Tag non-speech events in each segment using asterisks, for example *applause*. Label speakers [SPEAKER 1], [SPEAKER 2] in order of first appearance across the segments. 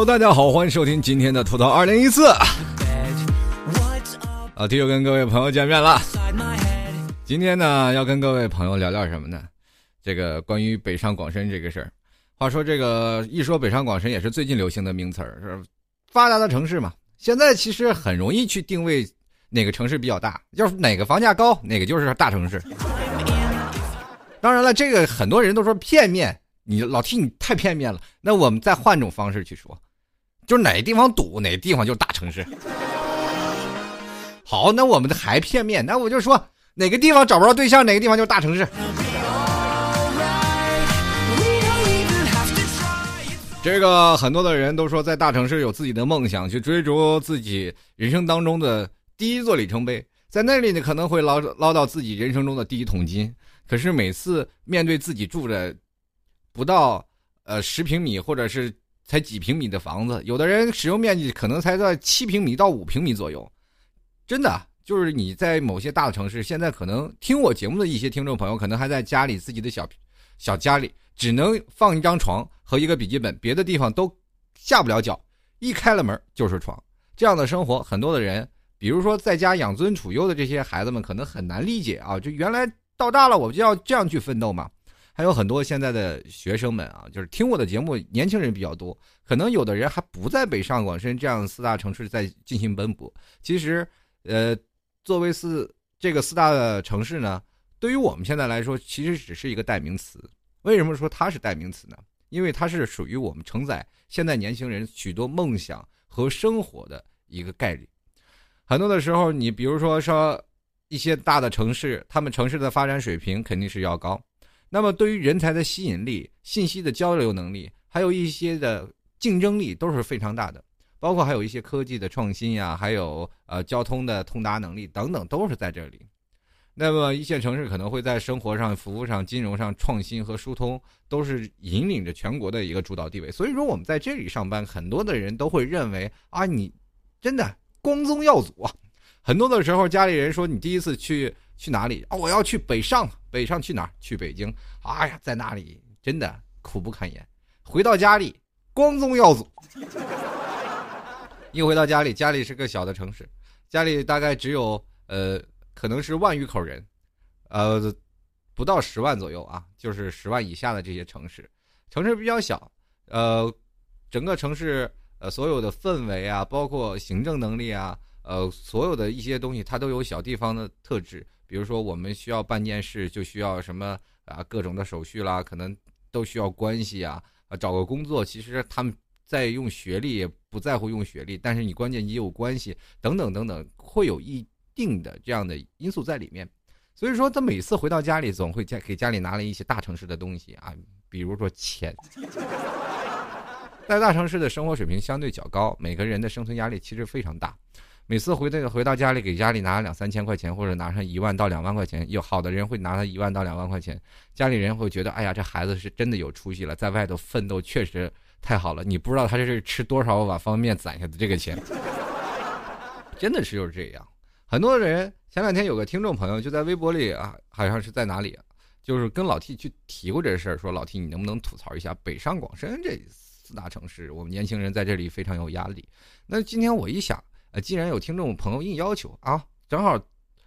[SPEAKER 1] Hello，大家好，欢迎收听今天的吐槽二零一四。老 T 又跟各位朋友见面了。今天呢，要跟各位朋友聊聊什么呢？这个关于北上广深这个事儿。话说这个一说北上广深，也是最近流行的名词儿，是发达的城市嘛。现在其实很容易去定位哪个城市比较大，要是哪个房价高，哪个就是大城市。当然了，这个很多人都说片面。你老提你太片面了，那我们再换种方式去说，就是哪个地方堵，哪个地方就是大城市。好，那我们的还片面，那我就说哪个地方找不着对象，哪个地方就是大城市。这个很多的人都说在大城市有自己的梦想，去追逐自己人生当中的第一座里程碑，在那里呢可能会捞捞到自己人生中的第一桶金。可是每次面对自己住着。不到呃十平米，或者是才几平米的房子，有的人使用面积可能才在七平米到五平米左右。真的，就是你在某些大的城市，现在可能听我节目的一些听众朋友，可能还在家里自己的小小家里，只能放一张床和一个笔记本，别的地方都下不了脚。一开了门就是床，这样的生活，很多的人，比如说在家养尊处优的这些孩子们，可能很难理解啊。就原来到大了，我就要这样去奋斗嘛。还有很多现在的学生们啊，就是听我的节目，年轻人比较多，可能有的人还不在北上广深这样四大城市在进行奔波。其实，呃，作为四这个四大的城市呢，对于我们现在来说，其实只是一个代名词。为什么说它是代名词呢？因为它是属于我们承载现在年轻人许多梦想和生活的一个概率。很多的时候，你比如说说一些大的城市，他们城市的发展水平肯定是要高。那么，对于人才的吸引力、信息的交流能力，还有一些的竞争力都是非常大的，包括还有一些科技的创新呀，还有呃交通的通达能力等等，都是在这里。那么，一线城市可能会在生活上、服务上、金融上创新和疏通，都是引领着全国的一个主导地位。所以说，我们在这里上班，很多的人都会认为啊，你真的光宗耀祖啊。很多的时候，家里人说你第一次去。去哪里啊？我要去北上，北上去哪儿？去北京。哎呀，在那里真的苦不堪言。回到家里，光宗耀祖。*laughs* 一回到家里，家里是个小的城市，家里大概只有呃，可能是万余口人，呃，不到十万左右啊，就是十万以下的这些城市，城市比较小，呃，整个城市呃所有的氛围啊，包括行政能力啊，呃，所有的一些东西，它都有小地方的特质。比如说，我们需要办件事，就需要什么啊，各种的手续啦，可能都需要关系啊。啊，找个工作，其实他们在用学历，也不在乎用学历，但是你关键你有关系，等等等等，会有一定的这样的因素在里面。所以说，他每次回到家里，总会家给家里拿了一些大城市的东西啊，比如说钱。在大城市的生活水平相对较高，每个人的生存压力其实非常大。每次回到回到家里，给家里拿两三千块钱，或者拿上一万到两万块钱，有好的人会拿他一万到两万块钱，家里人会觉得，哎呀，这孩子是真的有出息了，在外头奋斗确实太好了。你不知道他这是吃多少碗方便面攒下的这个钱，*laughs* 真的是就是这样。很多人前两天有个听众朋友就在微博里啊，好像是在哪里，就是跟老 T 去提过这事儿，说老 T 你能不能吐槽一下北上广深这四大城市，我们年轻人在这里非常有压力。那今天我一想。呃，既然有听众朋友硬要求啊，正好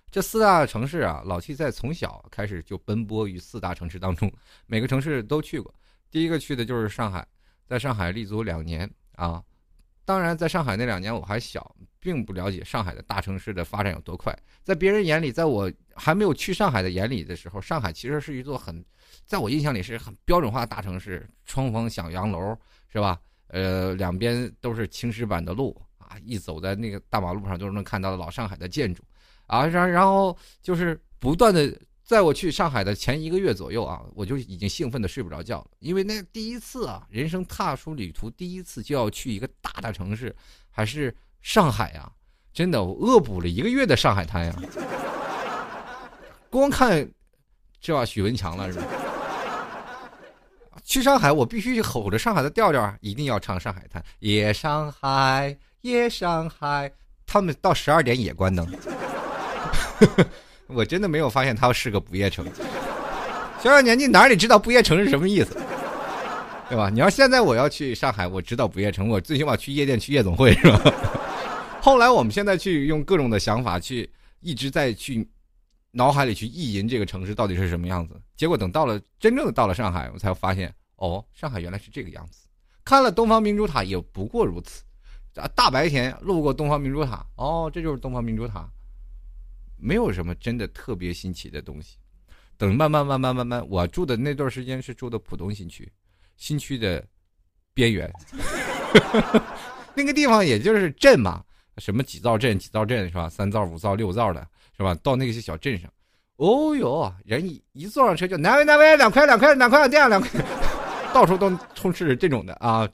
[SPEAKER 1] 这四大城市啊，老七在从小开始就奔波于四大城市当中，每个城市都去过。第一个去的就是上海，在上海立足两年啊。当然，在上海那两年我还小，并不了解上海的大城市的发展有多快。在别人眼里，在我还没有去上海的眼里的时候，上海其实是一座很，在我印象里是很标准化的大城市，窗房小洋楼是吧？呃，两边都是青石板的路。一走在那个大马路上，都是能看到老上海的建筑，啊，然然后就是不断的，在我去上海的前一个月左右啊，我就已经兴奋的睡不着觉了，因为那第一次啊，人生踏出旅途，第一次就要去一个大的城市，还是上海呀，真的，我恶补了一个月的上海滩呀，光看就要许文强了是吧？去上海，我必须吼着上海的调调，一定要唱《上海滩》，夜上海。夜上海，他们到十二点也关灯。*laughs* 我真的没有发现它是个不夜城。小小年纪哪里知道不夜城是什么意思？对吧？你要现在我要去上海，我知道不夜城，我最起码去夜店去夜总会是吧？*laughs* 后来我们现在去用各种的想法去一直在去脑海里去意淫这个城市到底是什么样子，结果等到了真正的到了上海，我才发现哦，上海原来是这个样子。看了东方明珠塔也不过如此，啊，大白天路过东方明珠塔，哦，这就是东方明珠塔，没有什么真的特别新奇的东西。等慢慢慢慢慢慢，我住的那段时间是住的浦东新区，新区的边缘，*laughs* 那个地方也就是镇嘛，什么几灶镇、几灶镇是吧？三灶、五灶、六灶的是吧？到那些小镇上，哦哟，人一一坐上车就哪位哪位两块两块两块两两块，*laughs* 到处都充斥着这种的啊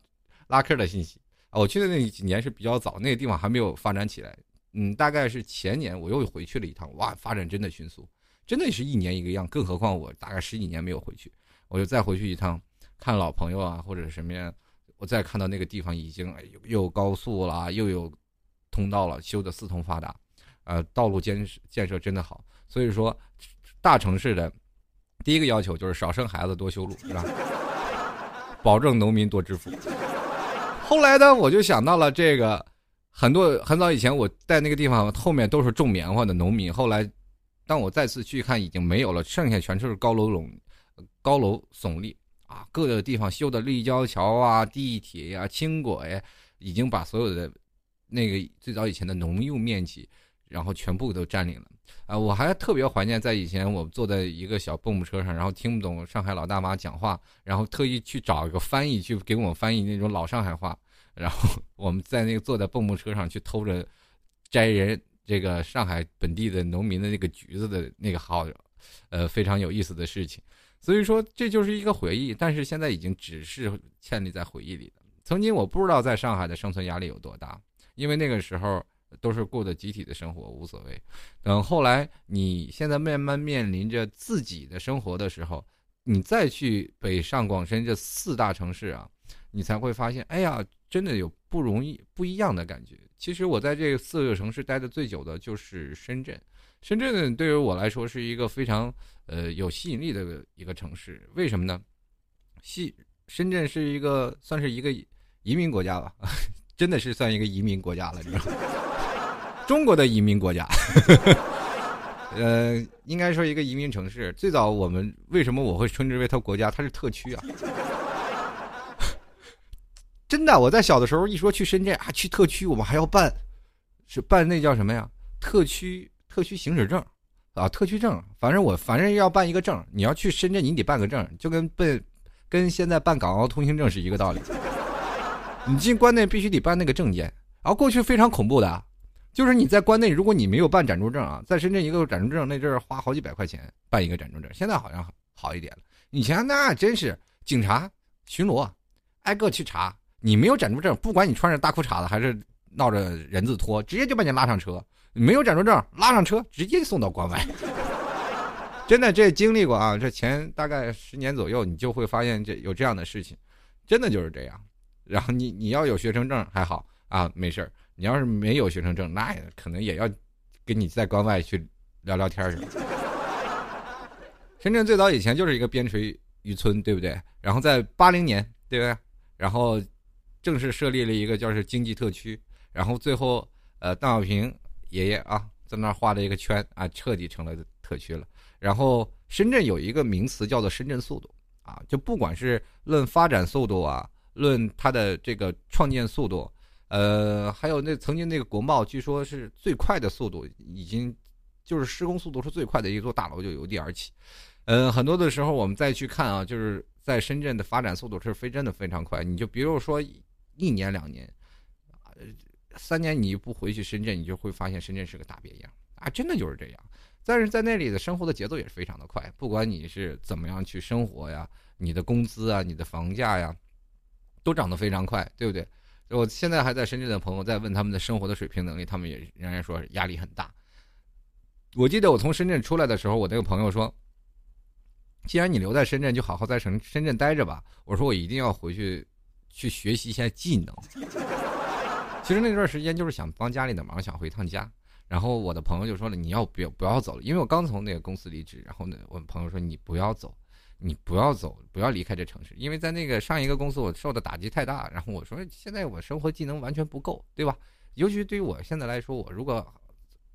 [SPEAKER 1] 拉客的信息我去的那几年是比较早，那个地方还没有发展起来，嗯，大概是前年我又回去了一趟，哇，发展真的迅速。真的是一年一个样，更何况我大概十几年没有回去，我就再回去一趟，看老朋友啊，或者什么呀，我再看到那个地方已经又高速了，又有通道了，修的四通发达，呃，道路建建设真的好。所以说，大城市的第一个要求就是少生孩子，多修路，是吧？*laughs* 保证农民多致富。后来呢，我就想到了这个，很多很早以前我在那个地方后面都是种棉花的农民，后来。当我再次去看，已经没有了，剩下全都是高楼拢，高楼耸立啊！各个地方修的立交桥啊、地铁呀、轻轨，已经把所有的那个最早以前的农用面积，然后全部都占领了啊！我还特别怀念在以前，我们坐在一个小蹦蹦车上，然后听不懂上海老大妈讲话，然后特意去找一个翻译去给我们翻译那种老上海话，然后 *laughs* 我们在那个坐在蹦蹦车上去偷着摘人。这个上海本地的农民的那个橘子的那个好，呃，非常有意思的事情，所以说这就是一个回忆，但是现在已经只是建立在回忆里了。曾经我不知道在上海的生存压力有多大，因为那个时候都是过的集体的生活，无所谓。等后来你现在慢慢面临着自己的生活的时候，你再去北上广深这四大城市啊，你才会发现，哎呀，真的有不容易不一样的感觉。其实我在这四个城市待的最久的就是深圳，深圳对于我来说是一个非常呃有吸引力的一个城市。为什么呢？西深圳是一个算是一个移民国家吧，*laughs* 真的是算一个移民国家了，你知道？中国的移民国家，*laughs* 呃，应该说一个移民城市。最早我们为什么我会称之为它国家？它是特区啊。*laughs* 真的，我在小的时候一说去深圳啊，去特区，我们还要办，是办那叫什么呀？特区特区行驶证，啊，特区证。反正我反正要办一个证，你要去深圳，你得办个证，就跟办跟现在办港澳通行证是一个道理。你进关内必须得办那个证件。然后过去非常恐怖的，就是你在关内，如果你没有办暂住证啊，在深圳一个暂住证那阵儿花好几百块钱办一个暂住证，现在好像好一点了。以前那真是警察巡逻，挨个去查。你没有暂住证，不管你穿着大裤衩子还是闹着人字拖，直接就把你拉上车。没有暂住证，拉上车直接送到关外。*laughs* 真的，这经历过啊，这前大概十年左右，你就会发现这有这样的事情，真的就是这样。然后你你要有学生证还好啊，没事你要是没有学生证，那也可能也要跟你在关外去聊聊天去。深圳最早以前就是一个边陲渔村，对不对？然后在八零年，对不对？然后。正式设立了一个叫是经济特区，然后最后，呃，邓小平爷爷啊，在那儿画了一个圈啊，彻底成了特区了。然后深圳有一个名词叫做“深圳速度”，啊，就不管是论发展速度啊，论它的这个创建速度，呃，还有那曾经那个国贸，据说是最快的速度，已经就是施工速度是最快的一座大楼就由地而起。嗯，很多的时候我们再去看啊，就是在深圳的发展速度是非真的非常快。你就比如说。一年两年，呃，三年你不回去深圳，你就会发现深圳是个大变样啊！真的就是这样。但是在那里的生活的节奏也是非常的快，不管你是怎么样去生活呀，你的工资啊，你的房价呀，都涨得非常快，对不对？我现在还在深圳的朋友在问他们的生活的水平能力，他们也仍然说压力很大。我记得我从深圳出来的时候，我那个朋友说：“既然你留在深圳，就好好在深深圳待着吧。”我说：“我一定要回去。”去学习一下技能。*laughs* 其实那段时间就是想帮家里的忙，想回趟家。然后我的朋友就说了：“你要不要不要走了？因为我刚从那个公司离职。然后呢，我朋友说：“你不要走，你不要走，不要离开这城市，因为在那个上一个公司我受的打击太大。然后我说现在我生活技能完全不够，对吧？尤其对于我现在来说，我如果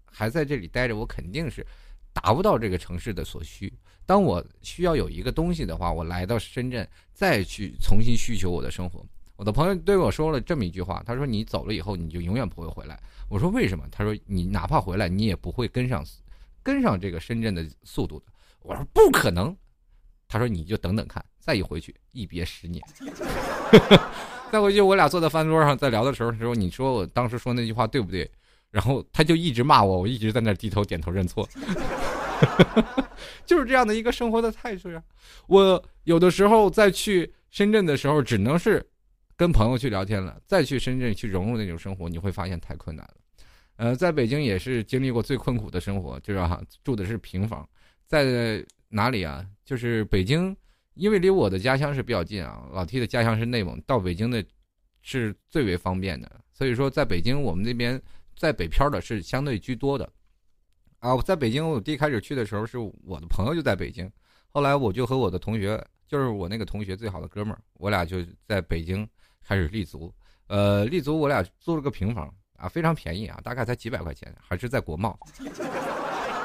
[SPEAKER 1] 还在这里待着，我肯定是达不到这个城市的所需。当我需要有一个东西的话，我来到深圳再去重新需求我的生活。我的朋友对我说了这么一句话，他说：“你走了以后，你就永远不会回来。”我说：“为什么？”他说：“你哪怕回来，你也不会跟上跟上这个深圳的速度的。”我说：“不可能。”他说：“你就等等看，再一回去，一别十年。*laughs* ”再回去，我俩坐在饭桌上在聊的时候，说：“你说我当时说那句话对不对？”然后他就一直骂我，我一直在那低头点头认错。*laughs* 就是这样的一个生活的态度呀。我有的时候再去深圳的时候，只能是跟朋友去聊天了。再去深圳去融入那种生活，你会发现太困难了。呃，在北京也是经历过最困苦的生活，就是哈住的是平房，在哪里啊？就是北京，因为离我的家乡是比较近啊。老 T 的家乡是内蒙，到北京的是最为方便的。所以说，在北京我们那边在北漂的是相对居多的。啊，我在北京，我第一开始去的时候是我的朋友就在北京，后来我就和我的同学，就是我那个同学最好的哥们儿，我俩就在北京开始立足。呃，立足我俩租了个平房啊，非常便宜啊，大概才几百块钱，还是在国贸。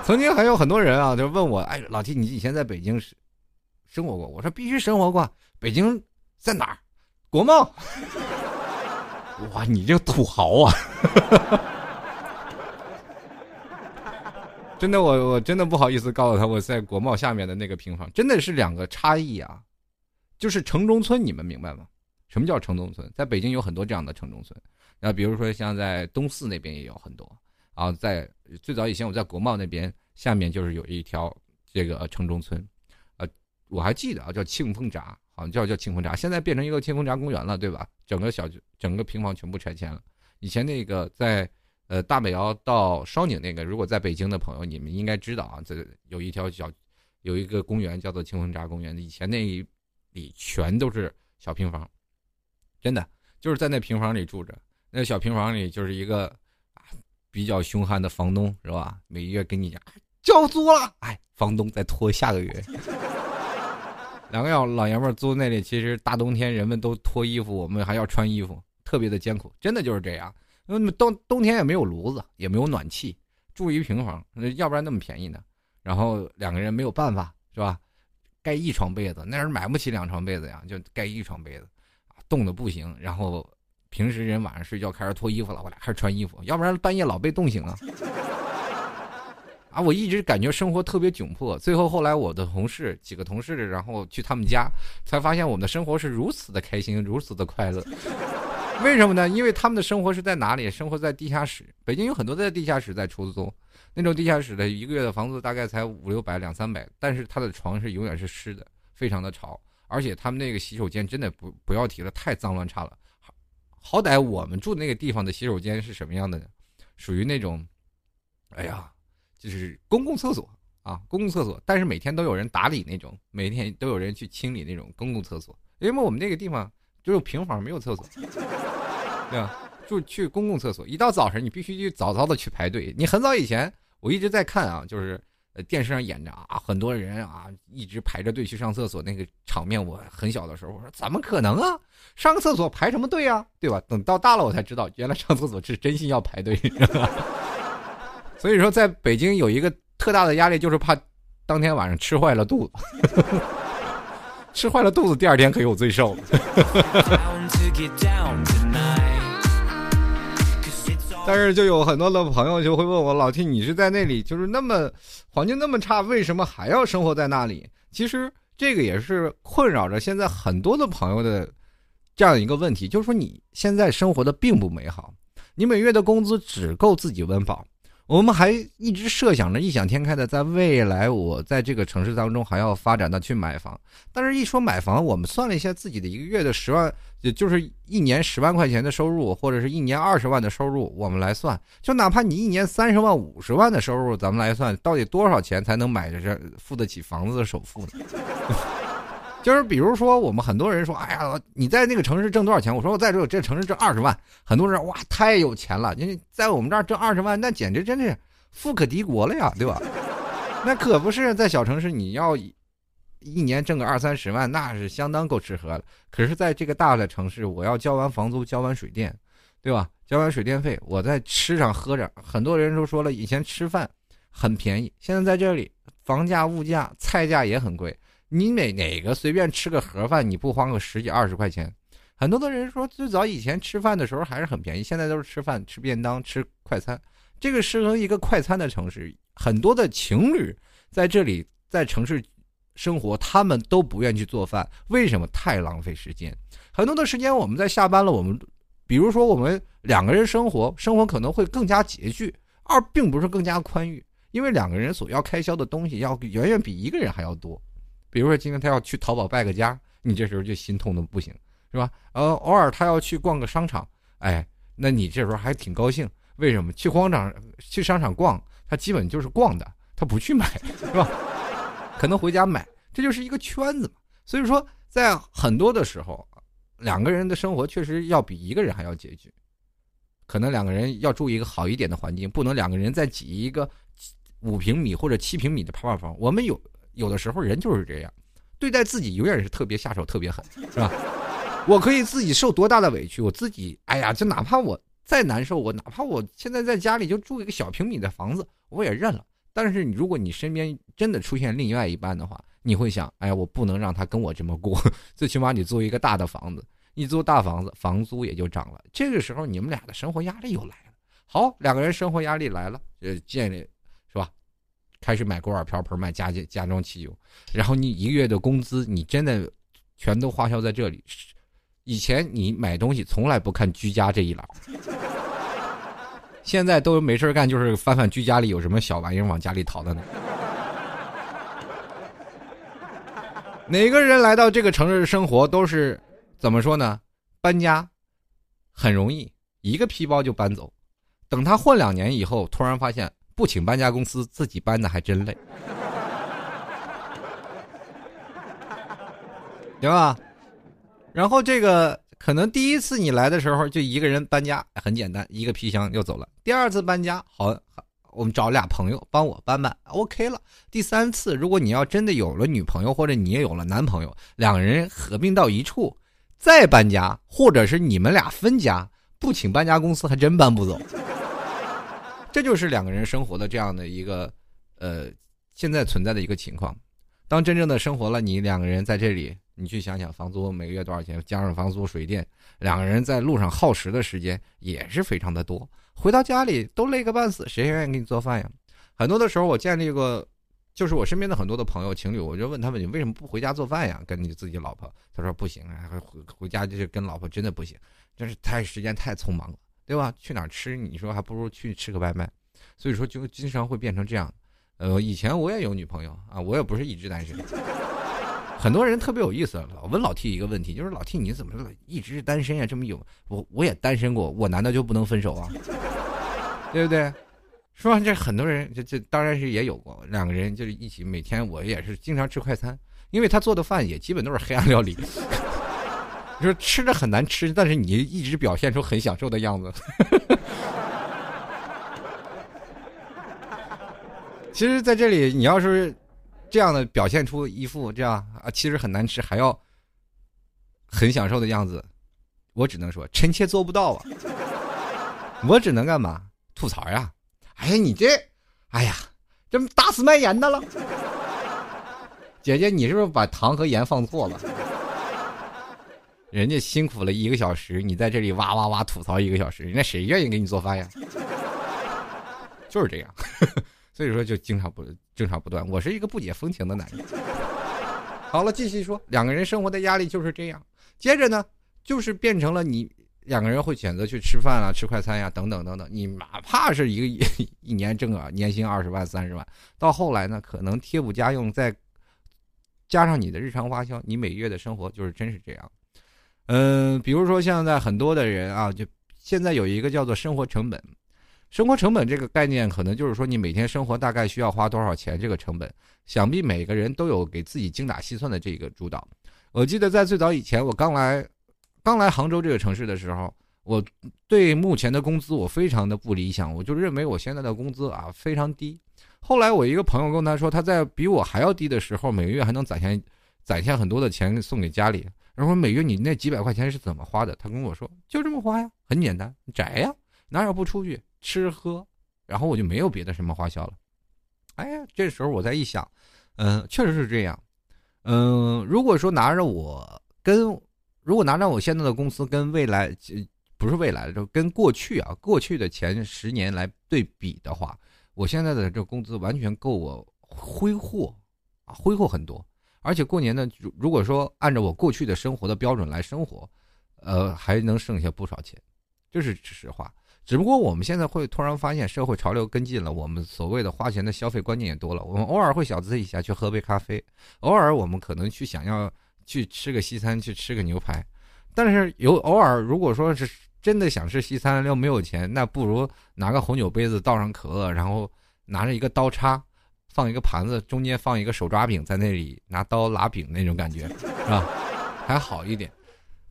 [SPEAKER 1] 曾经还有很多人啊，就问我，哎，老 T，你以前在北京生生活过？我说必须生活过。北京在哪儿？国贸。*laughs* 哇，你这土豪啊！*laughs* 真的，我我真的不好意思告诉他，我在国贸下面的那个平房，真的是两个差异啊，就是城中村，你们明白吗？什么叫城中村？在北京有很多这样的城中村，那比如说像在东四那边也有很多啊，在最早以前我在国贸那边下面就是有一条这个城中村，呃，我还记得啊，叫庆丰闸，好像叫叫庆丰闸，现在变成一个庆丰闸公园了，对吧？整个小整个平房全部拆迁了，以前那个在。呃，大北窑到烧拧那个，如果在北京的朋友，你们应该知道啊，这有一条小，有一个公园叫做庆丰闸公园。以前那里全都是小平房，真的就是在那平房里住着。那小平房里就是一个比较凶悍的房东，是吧？每月跟你讲交租了，哎，房东再拖下个月。*laughs* 两个老老爷们租那里，其实大冬天人们都脱衣服，我们还要穿衣服，特别的艰苦，真的就是这样。因为冬冬天也没有炉子，也没有暖气，住一平房，要不然那么便宜呢？然后两个人没有办法，是吧？盖一床被子，那人买不起两床被子呀，就盖一床被子，冻得不行。然后平时人晚上睡觉开始脱衣服了，我俩开始穿衣服，要不然半夜老被冻醒了。啊，我一直感觉生活特别窘迫。最后后来我的同事几个同事，然后去他们家，才发现我们的生活是如此的开心，如此的快乐。为什么呢？因为他们的生活是在哪里？生活在地下室。北京有很多在地下室在出租，那种地下室的一个月的房租大概才五六百、两三百，但是他的床是永远是湿的，非常的潮，而且他们那个洗手间真的不不要提了，太脏乱差了。好歹我们住的那个地方的洗手间是什么样的呢？属于那种，哎呀，就是公共厕所啊，公共厕所，但是每天都有人打理那种，每天都有人去清理那种公共厕所，因为我们那个地方。只有平房没有厕所，*laughs* 对吧？就去公共厕所，一到早晨你必须去早早的去排队。你很早以前我一直在看啊，就是呃电视上演着啊，很多人啊一直排着队去上厕所那个场面。我很小的时候我说怎么可能啊，上个厕所排什么队啊，对吧？等到大了我才知道，原来上厕所是真心要排队。*laughs* 所以说在北京有一个特大的压力，就是怕当天晚上吃坏了肚子。*laughs* 吃坏了肚子，第二天可以有罪受。*laughs* 但是就有很多的朋友就会问我，老 T，你是在那里，就是那么环境那么差，为什么还要生活在那里？其实这个也是困扰着现在很多的朋友的这样一个问题，就是说你现在生活的并不美好，你每月的工资只够自己温饱。我们还一直设想着异想天开的，在未来我在这个城市当中还要发展的去买房，但是一说买房，我们算了一下自己的一个月的十万，也就是一年十万块钱的收入，或者是一年二十万的收入，我们来算，就哪怕你一年三十万、五十万的收入，咱们来算，到底多少钱才能买着这付得起房子的首付呢？就是比如说，我们很多人说：“哎呀，你在那个城市挣多少钱？”我说：“我在这这城市挣二十万。”很多人哇，太有钱了！你在我们这儿挣二十万，那简直真的是富可敌国了呀，对吧？那可不是在小城市，你要一年挣个二三十万，那是相当够吃喝了。可是，在这个大的城市，我要交完房租，交完水电，对吧？交完水电费，我在吃上喝着，很多人都说了，以前吃饭很便宜，现在在这里，房价、物价、菜价也很贵。你哪哪个随便吃个盒饭，你不花个十几二十块钱？很多的人说，最早以前吃饭的时候还是很便宜，现在都是吃饭吃便当吃快餐。这个适合一个快餐的城市，很多的情侣在这里在城市生活，他们都不愿意去做饭，为什么？太浪费时间。很多的时间我们在下班了，我们比如说我们两个人生活，生活可能会更加拮据，二并不是更加宽裕，因为两个人所要开销的东西要远远比一个人还要多。比如说今天他要去淘宝败个家，你这时候就心痛的不行，是吧？呃，偶尔他要去逛个商场，哎，那你这时候还挺高兴。为什么去广场、去商场逛？他基本就是逛的，他不去买，*laughs* 是吧？可能回家买，这就是一个圈子嘛。所以说，在很多的时候，两个人的生活确实要比一个人还要拮据。可能两个人要住一个好一点的环境，不能两个人再挤一个五平米或者七平米的泡泡房。我们有有的时候人就是这样，对待自己永远是特别下手、特别狠，是吧？我可以自己受多大的委屈，我自己，哎呀，就哪怕我。再难受，我哪怕我现在在家里就住一个小平米的房子，我也认了。但是你如果你身边真的出现另外一半的话，你会想，哎呀，我不能让他跟我这么过，*laughs* 最起码你租一个大的房子，你租大房子，房租也就涨了。这个时候你们俩的生活压力又来了。好，两个人生活压力来了，呃，建立？开始买锅碗瓢盆，买家家家装汽油，然后你一个月的工资，你真的全都花销在这里。以前你买东西从来不看居家这一栏，*laughs* 现在都没事干，就是翻翻居家里有什么小玩意儿往家里淘的呢。哪个人来到这个城市生活都是怎么说呢？搬家很容易，一个皮包就搬走。等他混两年以后，突然发现不请搬家公司，自己搬的还真累，*laughs* 行吧？然后这个可能第一次你来的时候就一个人搬家很简单，一个皮箱就走了。第二次搬家好，我们找俩朋友帮我搬搬，OK 了。第三次如果你要真的有了女朋友或者你也有了男朋友，两个人合并到一处再搬家，或者是你们俩分家，不请搬家公司还真搬不走。这就是两个人生活的这样的一个呃现在存在的一个情况。当真正的生活了，你两个人在这里。你去想想，房租每个月多少钱？加上房租、水电，两个人在路上耗时的时间也是非常的多。回到家里都累个半死，谁愿意给你做饭呀？很多的时候，我见这个，就是我身边的很多的朋友、情侣，我就问他们：你为什么不回家做饭呀？跟你自己老婆？他说不行啊，回回家就是跟老婆真的不行，真是太时间太匆忙了，对吧？去哪儿吃？你说还不如去吃个外卖。所以说，就经常会变成这样。呃，以前我也有女朋友啊，我也不是一直单身。*laughs* 很多人特别有意思，老问老 T 一个问题，就是老 T 你怎么一直是单身呀？这么有我我也单身过，我难道就不能分手啊？*laughs* 对不对？说这很多人这这当然是也有过，两个人就是一起每天我也是经常吃快餐，因为他做的饭也基本都是黑暗料理，就是吃着很难吃，但是你一直表现出很享受的样子。*laughs* 其实，在这里你要是。这样的表现出一副这样啊，其实很难吃，还要很享受的样子，我只能说臣妾做不到啊。我只能干嘛吐槽呀？哎呀，你这，哎呀，这打死卖盐的了。姐姐，你是不是把糖和盐放错了？人家辛苦了一个小时，你在这里哇哇哇吐槽一个小时，人家谁愿意给你做饭呀？*laughs* 就是这样。*laughs* 所以说就经常不争吵不断，我是一个不解风情的男人。好了，继续说，两个人生活的压力就是这样。接着呢，就是变成了你两个人会选择去吃饭啊，吃快餐呀，等等等等。你哪怕是一个一 *laughs* 年挣个年薪二十万、三十万，到后来呢，可能贴补家用再加上你的日常花销，你每月的生活就是真是这样。嗯，比如说现在很多的人啊，就现在有一个叫做生活成本。生活成本这个概念，可能就是说你每天生活大概需要花多少钱这个成本，想必每个人都有给自己精打细算的这个主导。我记得在最早以前，我刚来，刚来杭州这个城市的时候，我对目前的工资我非常的不理想，我就认为我现在的工资啊非常低。后来我一个朋友跟他说，他在比我还要低的时候，每个月还能攒下攒下很多的钱送给家里。然后每月你那几百块钱是怎么花的？他跟我说，就这么花呀，很简单，宅呀，哪有不出去吃喝？然后我就没有别的什么花销了。哎呀，这时候我再一想，嗯，确实是这样。嗯，如果说拿着我跟如果拿着我现在的公司跟未来，不是未来的，就跟过去啊，过去的前十年来对比的话，我现在的这工资完全够我挥霍啊，挥霍很多。而且过年呢，如如果说按照我过去的生活的标准来生活，呃，还能剩下不少钱，这是实话。只不过我们现在会突然发现社会潮流跟进了，我们所谓的花钱的消费观念也多了。我们偶尔会小资一下去喝杯咖啡，偶尔我们可能去想要去吃个西餐，去吃个牛排。但是有偶尔，如果说是真的想吃西餐又没有钱，那不如拿个红酒杯子倒上可乐，然后拿着一个刀叉，放一个盘子，中间放一个手抓饼，在那里拿刀拉饼那种感觉，是吧？还好一点。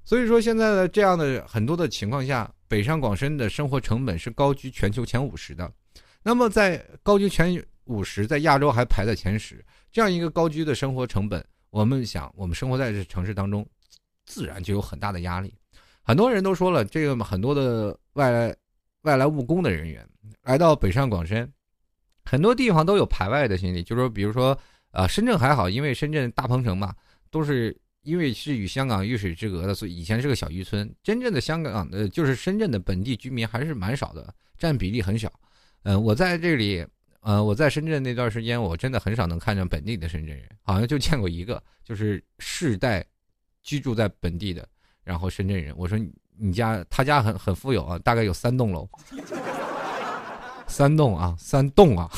[SPEAKER 1] 所以说，现在的这样的很多的情况下，北上广深的生活成本是高居全球前五十的。那么，在高居前五十，在亚洲还排在前十，这样一个高居的生活成本，我们想，我们生活在这城市当中，自然就有很大的压力。很多人都说了，这个很多的外来外来务工的人员来到北上广深，很多地方都有排外的心理，就说，比如说，呃，深圳还好，因为深圳大鹏城嘛，都是。因为是与香港鱼水之隔的，所以以前是个小渔村。真正的香港的，就是深圳的本地居民还是蛮少的，占比例很小。嗯，我在这里，呃，我在深圳那段时间，我真的很少能看见本地的深圳人，好像就见过一个，就是世代居住在本地的，然后深圳人。我说你家他家很很富有啊，大概有三栋楼，三栋啊，三栋啊，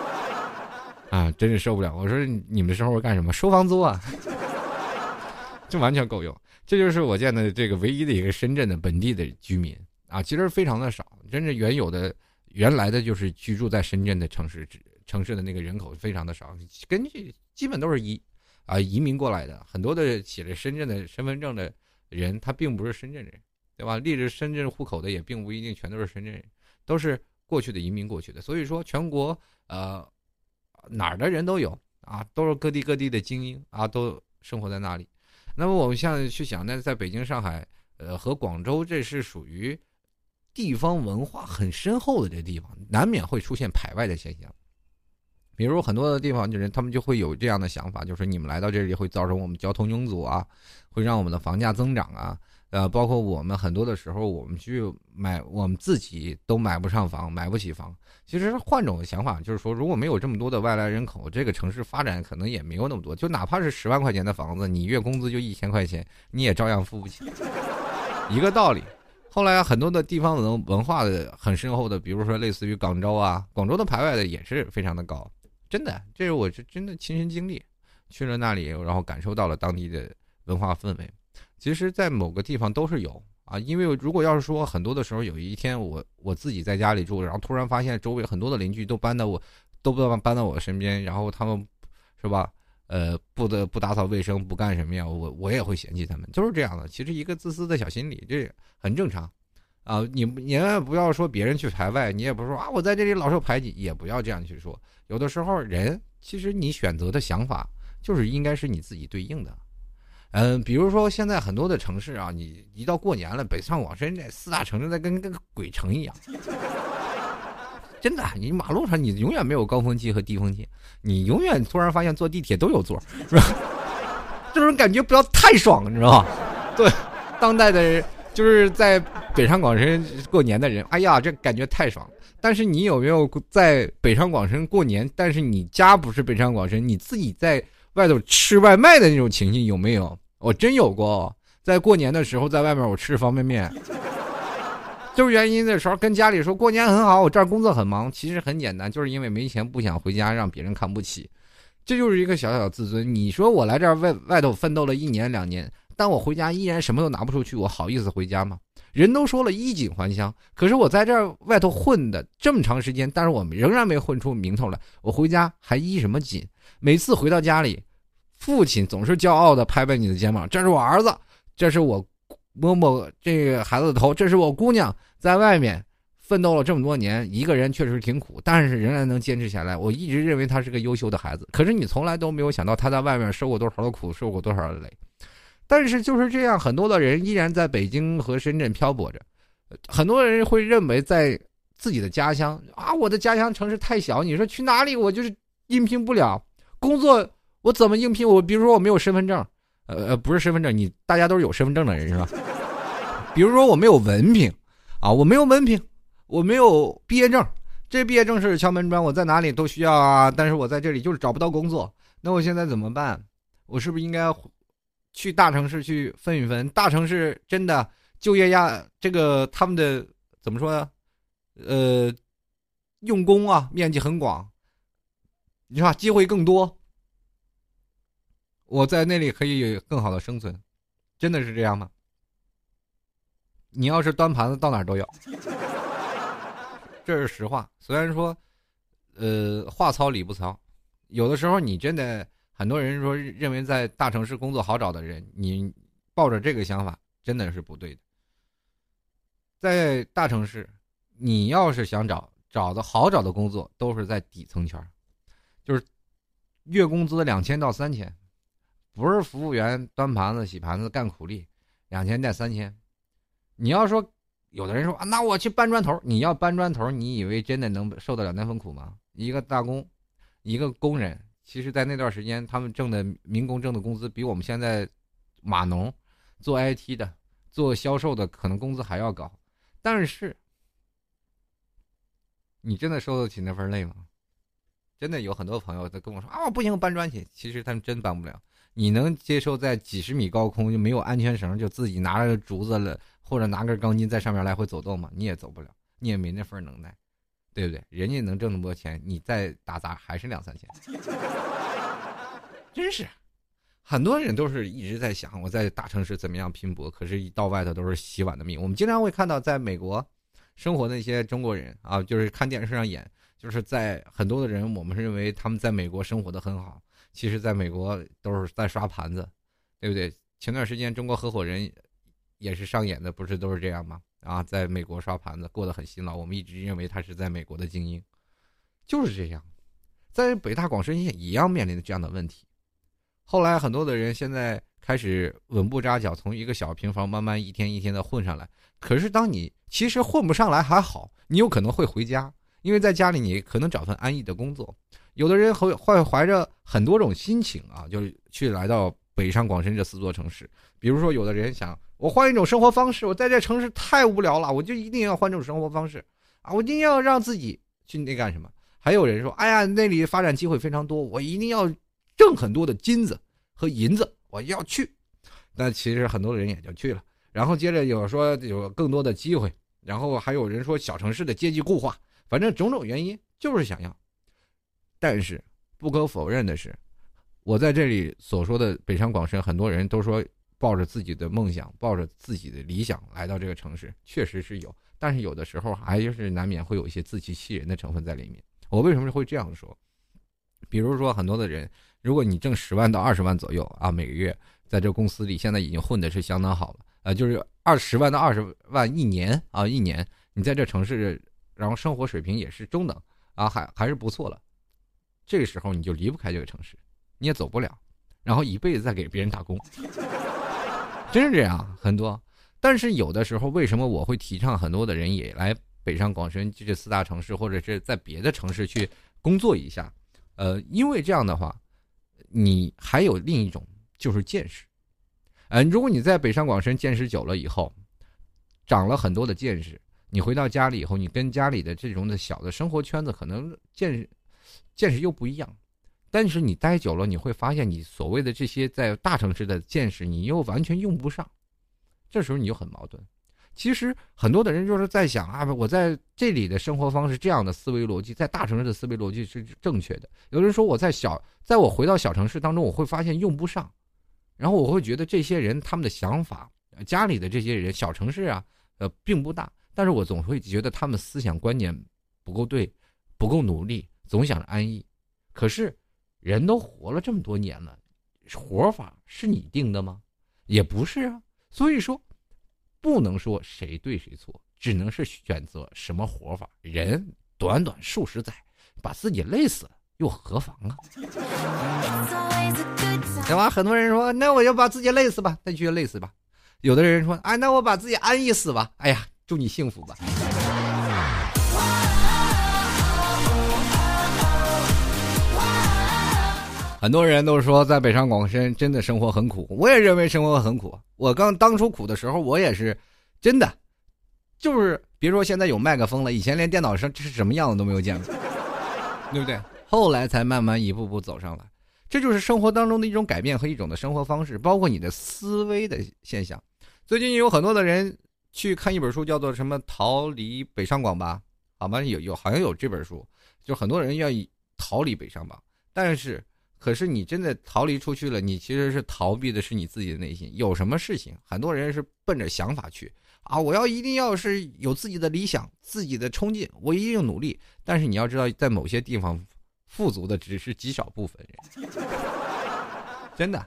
[SPEAKER 1] *laughs* 啊，真是受不了。我说你们生活干什么？收房租啊。*laughs* 这完全够用，这就是我见的这个唯一的一个深圳的本地的居民啊，其实非常的少，真正原有的原来的就是居住在深圳的城市城市的那个人口非常的少，根据基本都是移啊移民过来的，很多的写着深圳的身份证的人，他并不是深圳人，对吧？立着深圳户口的也并不一定全都是深圳人，都是过去的移民过去的，所以说全国呃哪儿的人都有啊，都是各地各地的精英啊，都生活在那里。那么我们现在去想，那在北京、上海，呃，和广州，这是属于地方文化很深厚的这地方，难免会出现排外的现象。比如很多的地方，就人他们就会有这样的想法，就是你们来到这里会造成我们交通拥堵啊，会让我们的房价增长啊。呃，包括我们很多的时候，我们去买，我们自己都买不上房，买不起房。其实换种想法，就是说，如果没有这么多的外来人口，这个城市发展可能也没有那么多。就哪怕是十万块钱的房子，你月工资就一千块钱，你也照样付不起。*laughs* 一个道理。后来很多的地方文文化的很深厚的，比如说类似于广州啊，广州的排外的也是非常的高。真的，这是我是真的亲身经历，去了那里，然后感受到了当地的文化氛围。其实，在某个地方都是有啊，因为如果要是说很多的时候，有一天我我自己在家里住，然后突然发现周围很多的邻居都搬到我，都不搬到我身边，然后他们，是吧？呃，不得不打扫卫生，不干什么呀？我我也会嫌弃他们，就是这样的。其实一个自私的小心理，这很正常啊。你你也不要说别人去排外，你也不说啊，我在这里老受排挤，也不要这样去说。有的时候人其实你选择的想法，就是应该是你自己对应的。嗯，比如说现在很多的城市啊，你一到过年了，北上广深这四大城市在跟跟鬼城一样，真的，你马路上你永远没有高峰期和低峰期，你永远突然发现坐地铁都有座，是吧？这 *laughs* 种感觉不要太爽，你知道吗？对，当代的人就是在北上广深过年的人，哎呀，这感觉太爽了。但是你有没有在北上广深过年？但是你家不是北上广深，你自己在。外头吃外卖的那种情形有没有？我真有过，在过年的时候在外面我吃方便面，就是原因的时候跟家里说过年很好，我这儿工作很忙，其实很简单，就是因为没钱不想回家让别人看不起，这就是一个小小自尊。你说我来这儿外外头奋斗了一年两年，但我回家依然什么都拿不出去，我好意思回家吗？人都说了衣锦还乡，可是我在这外头混的这么长时间，但是我仍然没混出名头来，我回家还衣什么锦？每次回到家里。父亲总是骄傲的拍拍你的肩膀，这是我儿子，这是我摸摸这个孩子的头，这是我姑娘在外面奋斗了这么多年，一个人确实挺苦，但是仍然能坚持下来。我一直认为他是个优秀的孩子，可是你从来都没有想到他在外面受过多少的苦，受过多少的累。但是就是这样，很多的人依然在北京和深圳漂泊着。很多人会认为在自己的家乡啊，我的家乡城市太小，你说去哪里我就是应聘不了工作，我怎么应聘？我比如说我没有身份证，呃呃，不是身份证，你大家都是有身份证的人是吧？比如说我没有文凭啊，我没有文凭，我没有毕业证，这毕业证是敲门砖，我在哪里都需要啊。但是我在这里就是找不到工作，那我现在怎么办？我是不是应该？去大城市去分一分，大城市真的就业压这个他们的怎么说呢？呃，用工啊，面积很广，你说机会更多，我在那里可以有更好的生存，真的是这样吗？你要是端盘子，到哪儿都有，*laughs* 这是实话。虽然说，呃，话糙理不糙，有的时候你真的。很多人说认为在大城市工作好找的人，你抱着这个想法真的是不对的。在大城市，你要是想找找的好找的工作，都是在底层圈就是月工资两千到三千，不是服务员端盘子、洗盘子干苦力，两千带三千。你要说有的人说啊，那我去搬砖头，你要搬砖头，你以为真的能受得了那份苦吗？一个大工，一个工人。其实，在那段时间，他们挣的民工挣的工资比我们现在码农、做 IT 的、做销售的可能工资还要高。但是，你真的受得起那份累吗？真的有很多朋友在跟我说啊，不行，搬砖去。其实他们真搬不了。你能接受在几十米高空就没有安全绳，就自己拿着竹子了，或者拿根钢筋在上面来回走动吗？你也走不了，你也没那份能耐。对不对？人家能挣那么多钱，你再打杂还是两三千，*laughs* 真是。很多人都是一直在想我在大城市怎么样拼搏，可是一到外头都是洗碗的命。我们经常会看到在美国生活的那些中国人啊，就是看电视上演，就是在很多的人，我们认为他们在美国生活的很好，其实在美国都是在刷盘子，对不对？前段时间中国合伙人也是上演的，不是都是这样吗？啊，在美国刷盘子过得很辛劳，我们一直认为他是在美国的精英，就是这样，在北大广深也一样面临的这样的问题。后来很多的人现在开始稳步扎脚，从一个小平房慢慢一天一天的混上来。可是当你其实混不上来还好，你有可能会回家，因为在家里你可能找份安逸的工作。有的人会会怀着很多种心情啊，就是去来到北上广深这四座城市。比如说，有的人想。我换一种生活方式，我在这城市太无聊了，我就一定要换这种生活方式啊！我一定要让自己去那干什么？还有人说，哎呀，那里发展机会非常多，我一定要挣很多的金子和银子，我要去。那其实很多人也就去了。然后接着有说有更多的机会，然后还有人说小城市的阶级固化，反正种种原因就是想要。但是不可否认的是，我在这里所说的北上广深，很多人都说。抱着自己的梦想，抱着自己的理想来到这个城市，确实是有，但是有的时候还就是难免会有一些自欺欺人的成分在里面。我为什么会这样说？比如说很多的人，如果你挣十万到二十万左右啊，每个月在这公司里，现在已经混的是相当好了，啊，就是二十万到二十万一年啊，一年你在这城市，然后生活水平也是中等啊，还还是不错了。这个时候你就离不开这个城市，你也走不了，然后一辈子在给别人打工。真是这样，很多。但是有的时候，为什么我会提倡很多的人也来北上广深这四大城市，或者是在别的城市去工作一下？呃，因为这样的话，你还有另一种就是见识。嗯，如果你在北上广深见识久了以后，长了很多的见识，你回到家里以后，你跟家里的这种的小的生活圈子可能见识见识又不一样。但是你待久了，你会发现你所谓的这些在大城市的见识，你又完全用不上，这时候你就很矛盾。其实很多的人就是在想啊，我在这里的生活方式这样的思维逻辑，在大城市的思维逻辑是正确的。有人说我在小，在我回到小城市当中，我会发现用不上，然后我会觉得这些人他们的想法，家里的这些人，小城市啊，呃，并不大，但是我总会觉得他们思想观念不够对，不够努力，总想着安逸，可是。人都活了这么多年了，活法是你定的吗？也不是啊。所以说，不能说谁对谁错，只能是选择什么活法。人短短数十载，把自己累死了又何妨啊？对吧？很多人说，那我就把自己累死吧，那就累死吧。有的人说，哎，那我把自己安逸死吧。哎呀，祝你幸福吧。很多人都说在北上广深真的生活很苦，我也认为生活很苦。我刚当初苦的时候，我也是真的，就是别说现在有麦克风了，以前连电脑上这是什么样子都没有见过，对不对？后来才慢慢一步步走上来，这就是生活当中的一种改变和一种的生活方式，包括你的思维的现象。最近有很多的人去看一本书，叫做什么《逃离北上广》吧？好吗？有有好像有这本书，就很多人愿意逃离北上广，但是。可是你真的逃离出去了，你其实是逃避的是你自己的内心。有什么事情，很多人是奔着想法去啊！我要一定要是有自己的理想、自己的冲劲，我一定努力。但是你要知道，在某些地方，富足的只是极少部分人。*laughs* 真的，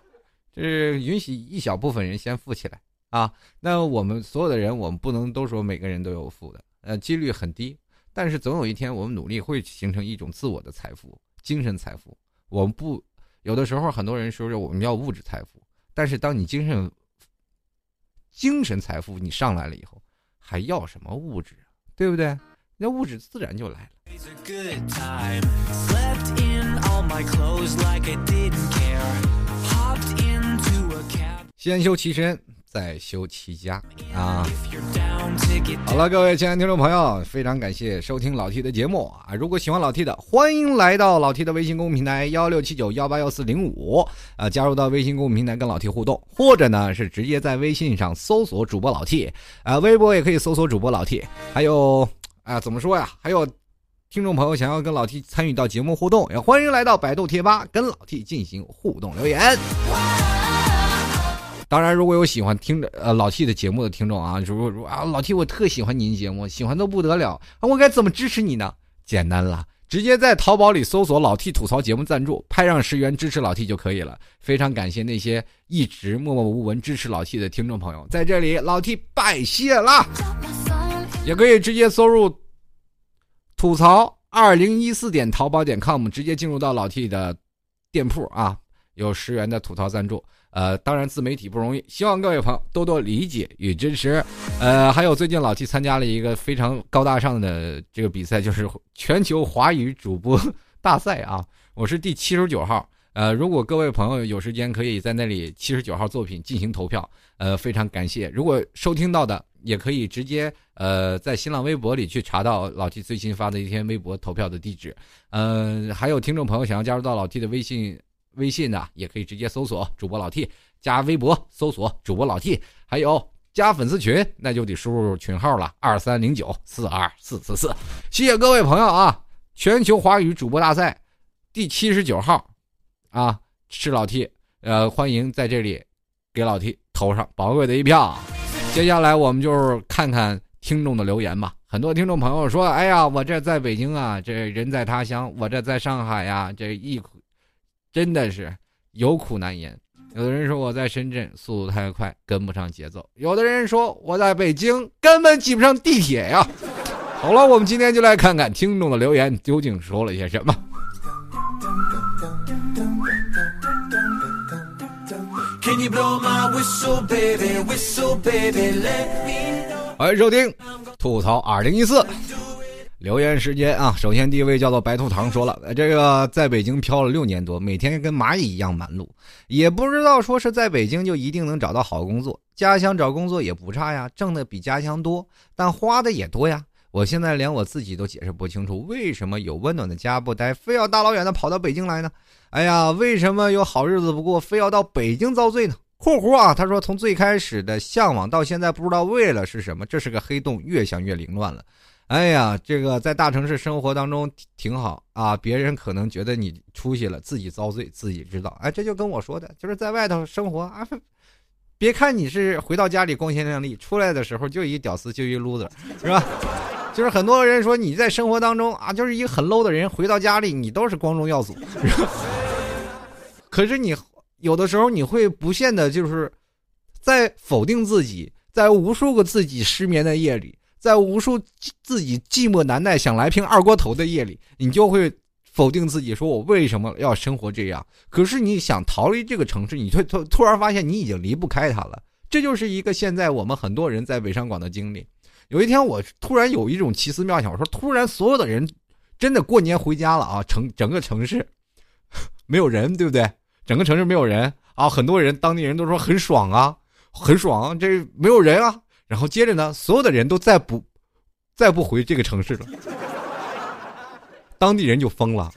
[SPEAKER 1] 就是允许一小部分人先富起来啊！那我们所有的人，我们不能都说每个人都有富的，呃，几率很低。但是总有一天，我们努力会形成一种自我的财富，精神财富。我们不，有的时候很多人说着我们要物质财富，但是当你精神精神财富你上来了以后，还要什么物质啊？对不对？那物质自然就来了。先修其身。再修齐家啊！好了，各位亲爱的听众朋友，非常感谢收听老 T 的节目啊！如果喜欢老 T 的，欢迎来到老 T 的微信公众平台幺六七九幺八幺四零五啊，加入到微信公众平台跟老 T 互动，或者呢是直接在微信上搜索主播老 T 啊，微博也可以搜索主播老 T，还有啊怎么说呀？还有听众朋友想要跟老 T 参与到节目互动，也欢迎来到百度贴吧跟老 T 进行互动留言。当然，如果有喜欢听呃老 T 的节目的听众啊，如果如啊老 T 我特喜欢您节目，喜欢的不得了啊，我该怎么支持你呢？简单了，直接在淘宝里搜索“老 T 吐槽节目赞助”，拍上十元支持老 T 就可以了。非常感谢那些一直默默无闻支持老 T 的听众朋友，在这里老 T 拜谢了。也可以直接搜入“吐槽二零一四点淘宝点 com”，直接进入到老 T 的店铺啊，有十元的吐槽赞助。呃，当然自媒体不容易，希望各位朋友多多理解与支持。呃，还有最近老七参加了一个非常高大上的这个比赛，就是全球华语主播 *laughs* 大赛啊，我是第七十九号。呃，如果各位朋友有时间，可以在那里七十九号作品进行投票。呃，非常感谢。如果收听到的，也可以直接呃在新浪微博里去查到老 T 最新发的一篇微博投票的地址。呃，还有听众朋友想要加入到老 T 的微信。微信呢，也可以直接搜索主播老 T，加微博搜索主播老 T，还有加粉丝群，那就得输入群号了，二三零九四二四四四。谢谢各位朋友啊！全球华语主播大赛第七十九号啊，是老 T，呃，欢迎在这里给老 T 投上宝贵的一票。接下来我们就是看看听众的留言吧。很多听众朋友说：“哎呀，我这在北京啊，这人在他乡；我这在上海呀，这一。”真的是有苦难言。有的人说我在深圳速度太快跟不上节奏，有的人说我在北京根本挤不上地铁呀。*laughs* 好了，我们今天就来看看听众的留言究竟说了些什么。欢迎收听吐槽二零一四。留言时间啊，首先第一位叫做白兔糖说了，这个在北京漂了六年多，每天跟蚂蚁一样忙碌，也不知道说是在北京就一定能找到好工作，家乡找工作也不差呀，挣的比家乡多，但花的也多呀。我现在连我自己都解释不清楚，为什么有温暖的家不待，非要大老远的跑到北京来呢？哎呀，为什么有好日子不过，非要到北京遭罪呢？括弧啊，他说从最开始的向往到现在不知道为了是什么，这是个黑洞，越想越凌乱了。哎呀，这个在大城市生活当中挺好啊，别人可能觉得你出息了，自己遭罪，自己知道。哎，这就跟我说的，就是在外头生活啊，别看你是回到家里光鲜亮丽，出来的时候就一屌丝，就一 loser，*laughs* 是吧？就是很多人说你在生活当中啊，就是一个很 low 的人，回到家里你都是光宗耀祖。可是你有的时候你会不限的，就是在否定自己，在无数个自己失眠的夜里。在无数自己寂寞难耐、想来瓶二锅头的夜里，你就会否定自己，说我为什么要生活这样？可是你想逃离这个城市，你突突突然发现你已经离不开它了。这就是一个现在我们很多人在北上广的经历。有一天，我突然有一种奇思妙想，我说突然所有的人真的过年回家了啊，城整个城市 *laughs* 没有人，对不对？整个城市没有人啊，很多人当地人都说很爽啊，很爽，这没有人啊。然后接着呢，所有的人都再不再不回这个城市了，当地人就疯了，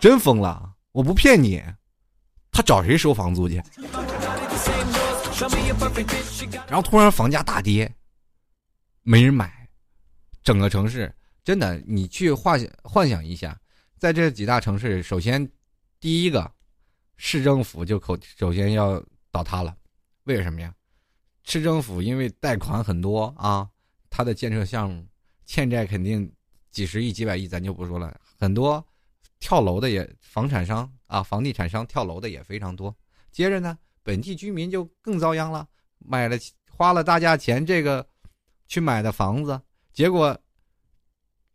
[SPEAKER 1] 真疯了，我不骗你，他找谁收房租去？然后突然房价大跌，没人买，整个城市真的，你去幻想幻想一下，在这几大城市，首先第一个市政府就口首先要倒塌了，为什么呀？市政府因为贷款很多啊，它的建设项目欠债肯定几十亿、几百亿，咱就不说了，很多跳楼的也房产商啊，房地产商跳楼的也非常多。接着呢。本地居民就更遭殃了，买了花了大价钱这个去买的房子，结果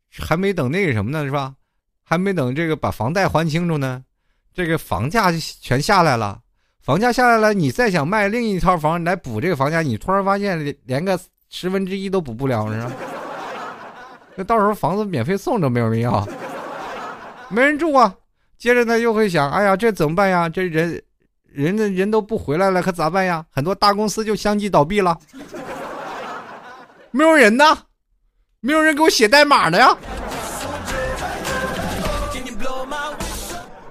[SPEAKER 1] 还没等那个什么呢，是吧？还没等这个把房贷还清楚呢，这个房价就全下来了。房价下来了，你再想卖另一套房来补这个房价，你突然发现连连个十分之一都补不了，是吧？*laughs* 那到时候房子免费送都没有人要，没人住啊。接着呢，又会想，哎呀，这怎么办呀？这人。人的人都不回来了，可咋办呀？很多大公司就相继倒闭了，没有人呢，没有人给我写代码的呀。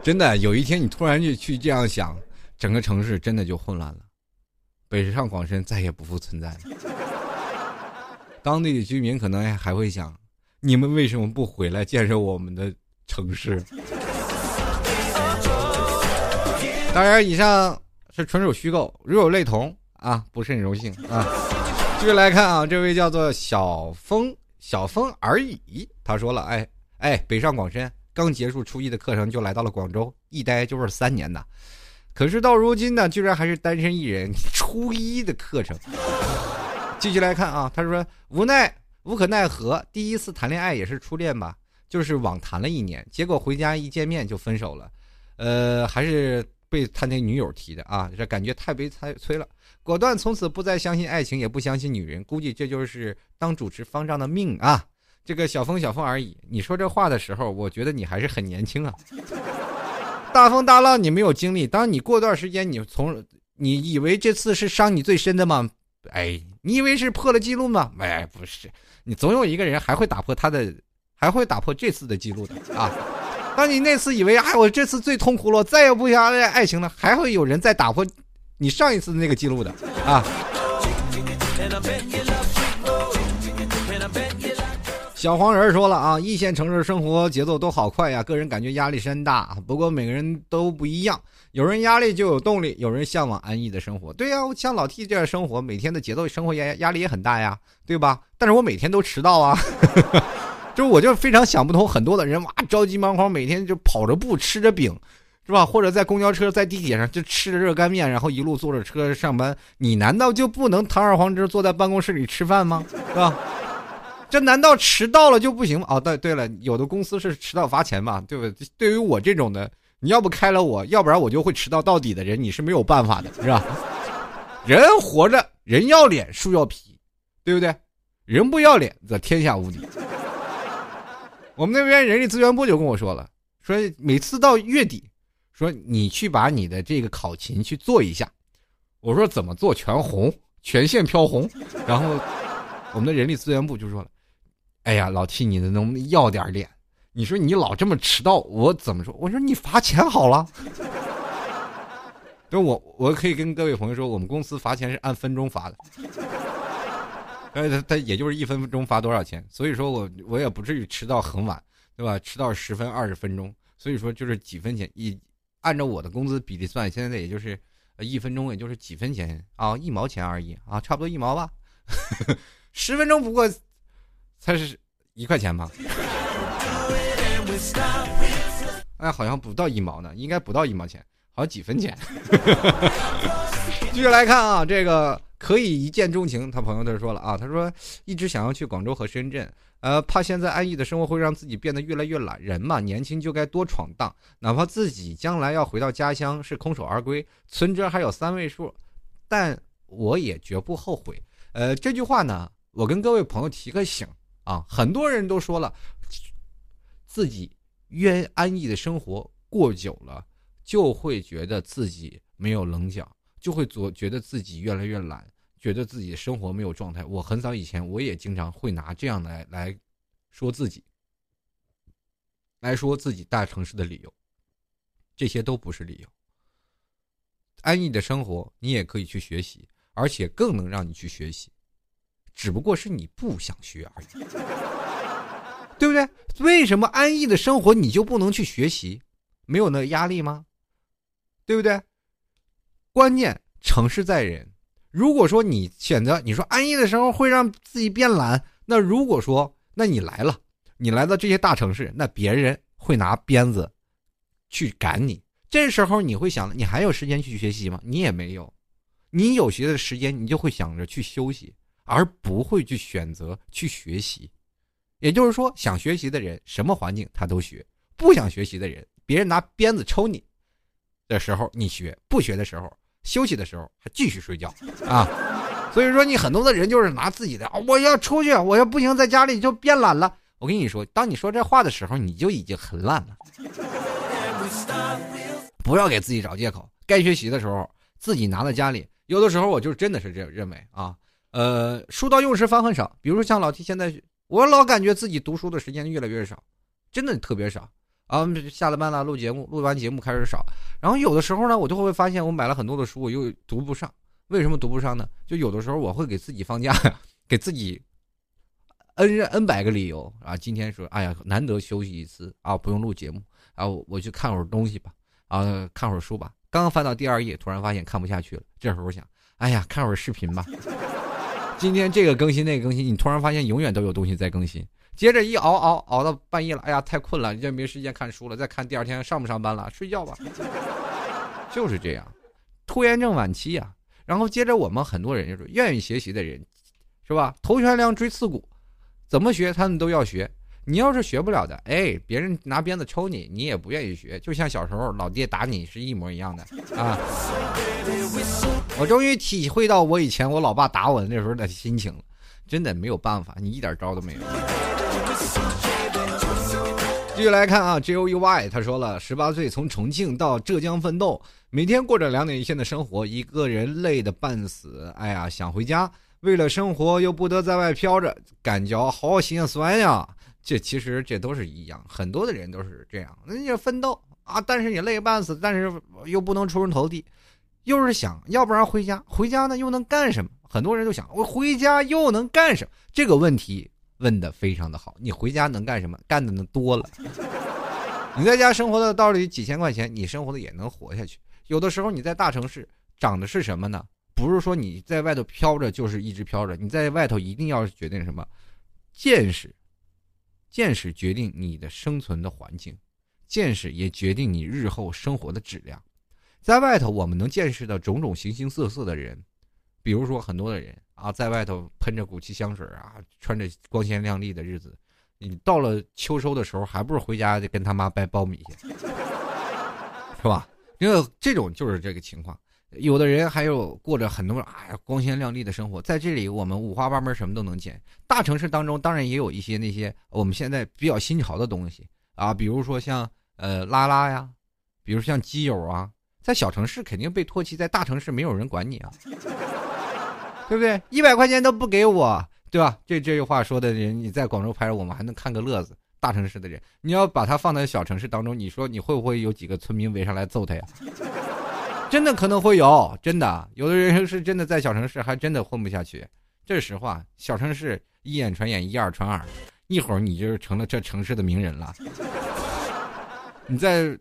[SPEAKER 1] 真的，有一天你突然就去这样想，整个城市真的就混乱了，北上广深再也不复存在了。当地的居民可能还会想：你们为什么不回来建设我们的城市？当然，以上是纯属虚构，如有类同啊，不甚荣幸啊。继续来看啊，这位叫做小风小风而已，他说了，哎哎，北上广深刚结束初一的课程，就来到了广州，一待就是三年呐。可是到如今呢，居然还是单身一人。初一的课程，继续来看啊，他说无奈无可奈何，第一次谈恋爱也是初恋吧，就是网谈了一年，结果回家一见面就分手了，呃，还是。被他那女友提的啊，这感觉太悲太催了，果断从此不再相信爱情，也不相信女人，估计这就是当主持方丈的命啊。这个小风小风而已。你说这话的时候，我觉得你还是很年轻啊。大风大浪你没有经历，当你过段时间你从你以为这次是伤你最深的吗？哎，你以为是破了记录吗？哎，不是，你总有一个人还会打破他的，还会打破这次的记录的啊。当你那次以为哎，我这次最痛苦了，再也不想爱爱情了，还会有人再打破你上一次的那个记录的啊！小黄人说了啊，一线城市生活节奏都好快呀，个人感觉压力山大。不过每个人都不一样，有人压力就有动力，有人向往安逸的生活。对呀，像老 T 这样生活，每天的节奏生活压压力也很大呀，对吧？但是我每天都迟到啊。*laughs* 就是我就非常想不通，很多的人哇着急忙慌，每天就跑着步吃着饼，是吧？或者在公交车、在地铁上就吃着热干面，然后一路坐着车上班。你难道就不能堂而皇之坐在办公室里吃饭吗？是吧？这难道迟到了就不行吗？哦，对对了，有的公司是迟到罚钱嘛，对不对？对于我这种的，你要不开了我，要不然我就会迟到到底的人，你是没有办法的，是吧？*laughs* 人活着，人要脸，树要皮，对不对？人不要脸，则天下无敌。我们那边人力资源部就跟我说了，说每次到月底，说你去把你的这个考勤去做一下。我说怎么做？全红，全线飘红。然后我们的人力资源部就说了，哎呀，老 T，你能不能要点脸？你说你老这么迟到，我怎么说？我说你罚钱好了。就我我可以跟各位朋友说，我们公司罚钱是按分钟罚的。他他也就是一分钟罚多少钱，所以说我我也不至于迟到很晚，对吧？迟到十分二十分钟，所以说就是几分钱一，按照我的工资比例算，现在也就是一分钟也就是几分钱啊，一毛钱而已啊，差不多一毛吧。*laughs* 十分钟不过才是一块钱吧？*laughs* 哎，好像不到一毛呢，应该不到一毛钱，好像几分钱。*laughs* 继续来看啊，这个。可以一见钟情。他朋友他说了啊，他说一直想要去广州和深圳，呃，怕现在安逸的生活会让自己变得越来越懒。人嘛，年轻就该多闯荡，哪怕自己将来要回到家乡是空手而归，存折还有三位数，但我也绝不后悔。呃，这句话呢，我跟各位朋友提个醒啊，很多人都说了，自己越安逸的生活过久了，就会觉得自己没有棱角。就会做觉得自己越来越懒，觉得自己生活没有状态。我很早以前我也经常会拿这样来来说自己，来说自己大城市的理由，这些都不是理由。安逸的生活你也可以去学习，而且更能让你去学习，只不过是你不想学而已，对不对？为什么安逸的生活你就不能去学习？没有那个压力吗？对不对？关键成事在人。如果说你选择你说安逸的生活会让自己变懒，那如果说那你来了，你来到这些大城市，那别人会拿鞭子去赶你。这时候你会想，你还有时间去学习吗？你也没有。你有学的时间，你就会想着去休息，而不会去选择去学习。也就是说，想学习的人，什么环境他都学；不想学习的人，别人拿鞭子抽你的时候你学，不学的时候。休息的时候还继续睡觉啊，所以说你很多的人就是拿自己的，我要出去，我要不行，在家里就变懒了。我跟你说，当你说这话的时候，你就已经很懒了。不要给自己找借口，该学习的时候自己拿在家里。有的时候我就真的是这认为啊，呃，书到用时方恨少。比如说像老 T 现在，我老感觉自己读书的时间越来越少，真的特别少。啊，下了班了，录节目，录完节目开始少，然后有的时候呢，我就会发现我买了很多的书，我又读不上。为什么读不上呢？就有的时候我会给自己放假，给自己 n n 百个理由啊。今天说，哎呀，难得休息一次啊，不用录节目啊，我去看会儿东西吧，啊，看会儿书吧。刚翻到第二页，突然发现看不下去了。这时候想，哎呀，看会儿视频吧。今天这个更新那个更新，你突然发现永远都有东西在更新。接着一熬熬熬到半夜了，哎呀，太困了，就没时间看书了。再看第二天上不上班了，睡觉吧。*laughs* 就是这样，拖延症晚期呀。然后接着我们很多人就是愿意学习的人，是吧？头悬梁锥刺股，怎么学他们都要学。你要是学不了的，哎，别人拿鞭子抽你，你也不愿意学。就像小时候老爹打你是一模一样的啊。*laughs* 我终于体会到我以前我老爸打我的那时候的心情了，真的没有办法，你一点招都没有。继续来看啊，J O U Y，他说了，十八岁从重庆到浙江奋斗，每天过着两点一线的生活，一个人累得半死。哎呀，想回家，为了生活又不得在外飘着，感觉好心酸呀。这其实这都是一样，很多的人都是这样。那你奋斗啊，但是你累半死，但是又不能出人头地，又是想要不然回家，回家呢又能干什么？很多人都想，我回家又能干什么？这个问题。问的非常的好，你回家能干什么？干的呢多了。你在家生活的道理几千块钱，你生活的也能活下去。有的时候你在大城市长的是什么呢？不是说你在外头飘着就是一直飘着，你在外头一定要决定什么？见识，见识决定你的生存的环境，见识也决定你日后生活的质量。在外头我们能见识到种种形形色色的人，比如说很多的人。啊，在外头喷着古奇香水啊，穿着光鲜亮丽的日子，你到了秋收的时候，还不是回家就跟他妈掰苞米去，*laughs* 是吧？因为这种就是这个情况。有的人还有过着很多哎呀光鲜亮丽的生活，在这里我们五花八门，什么都能见。大城市当中当然也有一些那些我们现在比较新潮的东西啊，比如说像呃拉拉呀，比如像基友啊，在小城市肯定被唾弃，在大城市没有人管你啊。对不对？一百块钱都不给我，对吧？这这句话说的人，你在广州拍，我们还能看个乐子。大城市的人，你要把他放在小城市当中，你说你会不会有几个村民围上来揍他呀？*laughs* 真的可能会有，真的，有的人是真的在小城市还真的混不下去。这是实话，小城市一眼传眼，一二传二，一会儿你就是成了这城市的名人了。*laughs* 你在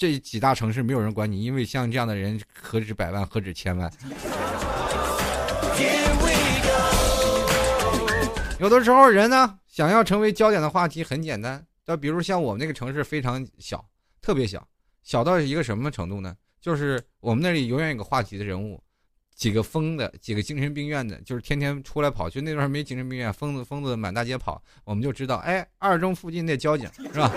[SPEAKER 1] 这几大城市没有人管你，因为像这样的人何止百万，何止千万。有的时候人呢，想要成为焦点的话题很简单，就比如像我们那个城市非常小，特别小，小到一个什么程度呢？就是我们那里永远有个话题的人物，几个疯的，几个精神病院的，就是天天出来跑，去那段没精神病院，疯子疯子满大街跑，我们就知道，哎，二中附近那交警是吧？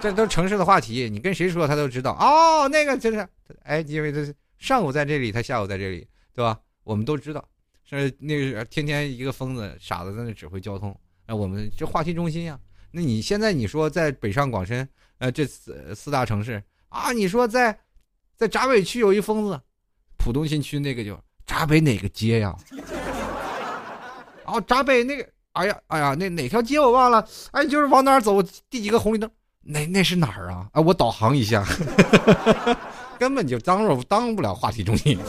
[SPEAKER 1] 这都是城市的话题，你跟谁说他都知道。哦，那个就是，哎，因为他上午在这里，他下午在这里，对吧？我们都知道，是那个天天一个疯子傻子在那指挥交通，那我们这话题中心呀。那你现在你说在北上广深，呃，这四四大城市啊，你说在在闸北区有一疯子。浦东新区那个就闸北哪个街呀？哦，闸北那个，哎呀，哎呀，那哪条街我忘了。哎，就是往哪儿走，第几个红绿灯？那那是哪儿啊？啊，我导航一下，*laughs* 根本就当若当不了话题中心。*laughs*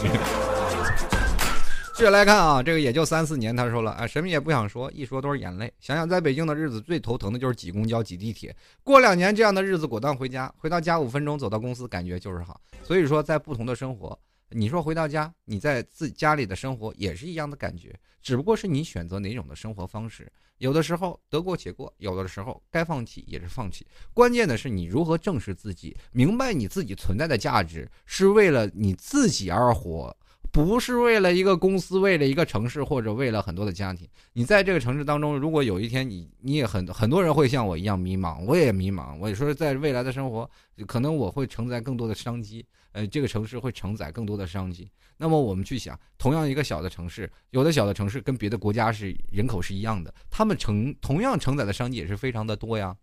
[SPEAKER 1] 接着来看啊，这个也就三四年，他说了啊，什么也不想说，一说都是眼泪。想想在北京的日子，最头疼的就是挤公交、挤地铁。过两年这样的日子，果断回家，回到家五分钟走到公司，感觉就是好。所以说，在不同的生活。你说回到家，你在自家里的生活也是一样的感觉，只不过是你选择哪种的生活方式。有的时候得过且过，有的时候该放弃也是放弃。关键的是你如何正视自己，明白你自己存在的价值是为了你自己而活。不是为了一个公司，为了一个城市，或者为了很多的家庭。你在这个城市当中，如果有一天你你也很很多人会像我一样迷茫，我也迷茫。我也说在未来的生活，可能我会承载更多的商机，呃，这个城市会承载更多的商机。那么我们去想，同样一个小的城市，有的小的城市跟别的国家是人口是一样的，他们承同样承载的商机也是非常的多呀。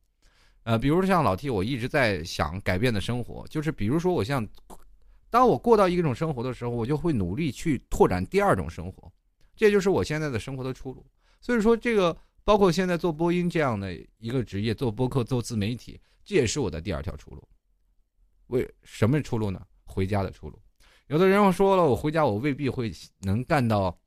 [SPEAKER 1] 呃，比如像老 T，我一直在想改变的生活，就是比如说我像。当我过到一种生活的时候，我就会努力去拓展第二种生活，这就是我现在的生活的出路。所以说，这个包括现在做播音这样的一个职业，做播客、做自媒体，这也是我的第二条出路。为什么出路呢？回家的出路。有的人说了，我回家我未必会能干到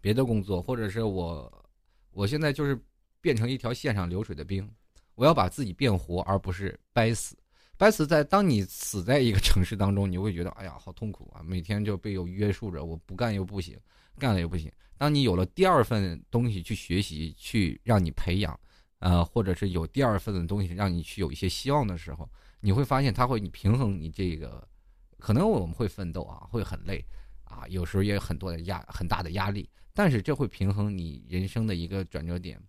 [SPEAKER 1] 别的工作，或者是我我现在就是变成一条线上流水的兵，我要把自己变活，而不是掰死。白死在当你死在一个城市当中，你会觉得哎呀好痛苦啊！每天就被有约束着，我不干又不行，干了又不行。当你有了第二份东西去学习，去让你培养，呃，或者是有第二份的东西让你去有一些希望的时候，你会发现它会你平衡你这个，可能我们会奋斗啊，会很累啊，有时候也有很多的压很大的压力，但是这会平衡你人生的一个转折点。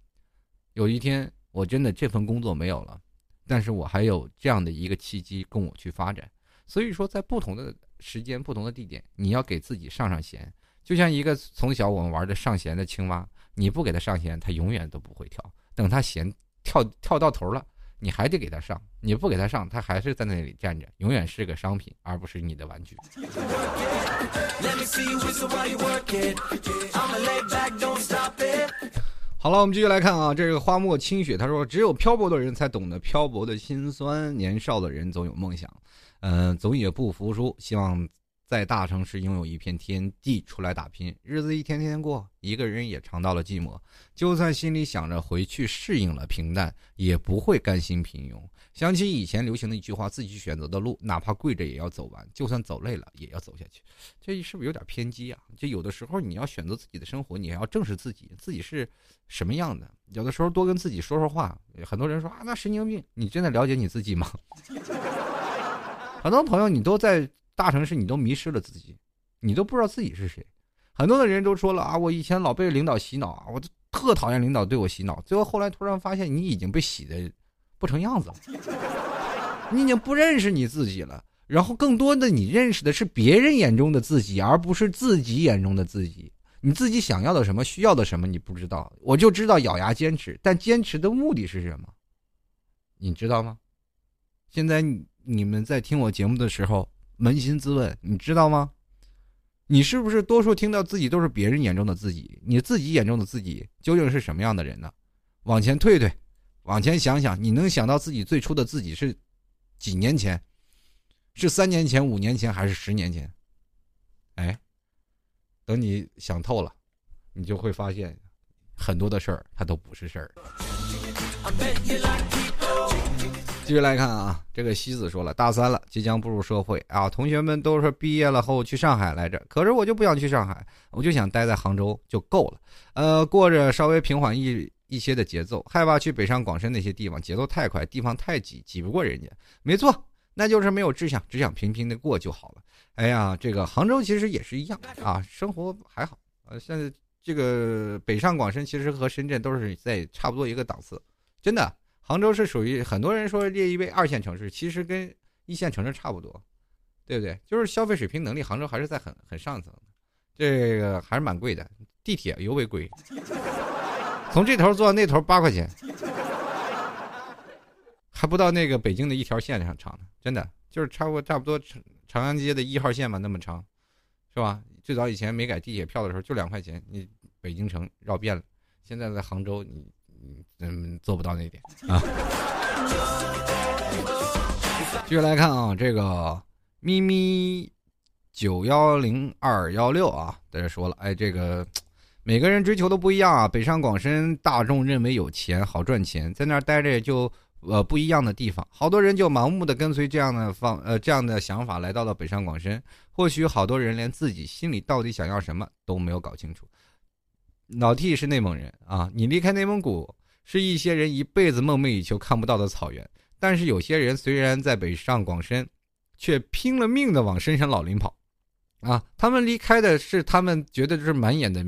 [SPEAKER 1] 有一天我真的这份工作没有了。但是我还有这样的一个契机供我去发展，所以说在不同的时间、不同的地点，你要给自己上上弦。就像一个从小我们玩的上弦的青蛙，你不给它上弦，它永远都不会跳。等它弦跳跳到头了，你还得给它上。你不给它上，它还是在那里站着，永远是个商品，而不是你的玩具。好了，我们继续来看啊，这个花墨清雪他说，只有漂泊的人才懂得漂泊的心酸，年少的人总有梦想，嗯，总也不服输，希望在大城市拥有一片天地，出来打拼，日子一天天过，一个人也尝到了寂寞，就算心里想着回去适应了平淡，也不会甘心平庸。想起以前流行的一句话：“自己选择的路，哪怕跪着也要走完，就算走累了也要走下去。”这是不是有点偏激啊？就有的时候你要选择自己的生活，你要正视自己，自己是什么样的。有的时候多跟自己说说话。很多人说啊，那神经病，你真的了解你自己吗？*laughs* 很多朋友，你都在大城市，你都迷失了自己，你都不知道自己是谁。很多的人都说了啊，我以前老被领导洗脑啊，我特讨厌领导对我洗脑。最后后来突然发现，你已经被洗的。不成样子了，你已经不认识你自己了。然后更多的，你认识的是别人眼中的自己，而不是自己眼中的自己。你自己想要的什么，需要的什么，你不知道。我就知道咬牙坚持，但坚持的目的是什么？你知道吗？现在你们在听我节目的时候，扪心自问，你知道吗？你是不是多数听到自己都是别人眼中的自己？你自己眼中的自己究竟是什么样的人呢？往前退退。往前想想，你能想到自己最初的自己是几年前？是三年前、五年前，还是十年前？哎，等你想透了，你就会发现，很多的事儿它都不是事儿。继续来看啊，这个西子说了，大三了，即将步入社会啊，同学们都说毕业了后去上海来着，可是我就不想去上海，我就想待在杭州就够了，呃，过着稍微平缓一。一些的节奏，害怕去北上广深那些地方，节奏太快，地方太挤，挤不过人家。没错，那就是没有志向，只想平平的过就好了。哎呀，这个杭州其实也是一样啊，生活还好。呃，现在这个北上广深其实和深圳都是在差不多一个档次，真的。杭州是属于很多人说列一位二线城市，其实跟一线城市差不多，对不对？就是消费水平能力，杭州还是在很很上层，这个还是蛮贵的，地铁尤为贵，从这头坐到那头八块钱。还不到那个北京的一条线上长呢，真的就是差不多差不多长长安街的一号线嘛，那么长，是吧？最早以前没改地铁票的时候就两块钱，你北京城绕遍了。现在在杭州，你嗯做不到那点啊。*laughs* 继续来看啊，这个咪咪九幺零二幺六啊，在这说了，哎，这个每个人追求都不一样啊。北上广深大众认为有钱好赚钱，在那儿待着也就。呃，不一样的地方，好多人就盲目的跟随这样的方呃这样的想法来到了北上广深。或许好多人连自己心里到底想要什么都没有搞清楚。老 T 是内蒙人啊，你离开内蒙古是一些人一辈子梦寐以求看不到的草原。但是有些人虽然在北上广深，却拼了命的往深山老林跑，啊，他们离开的是他们觉得就是满眼的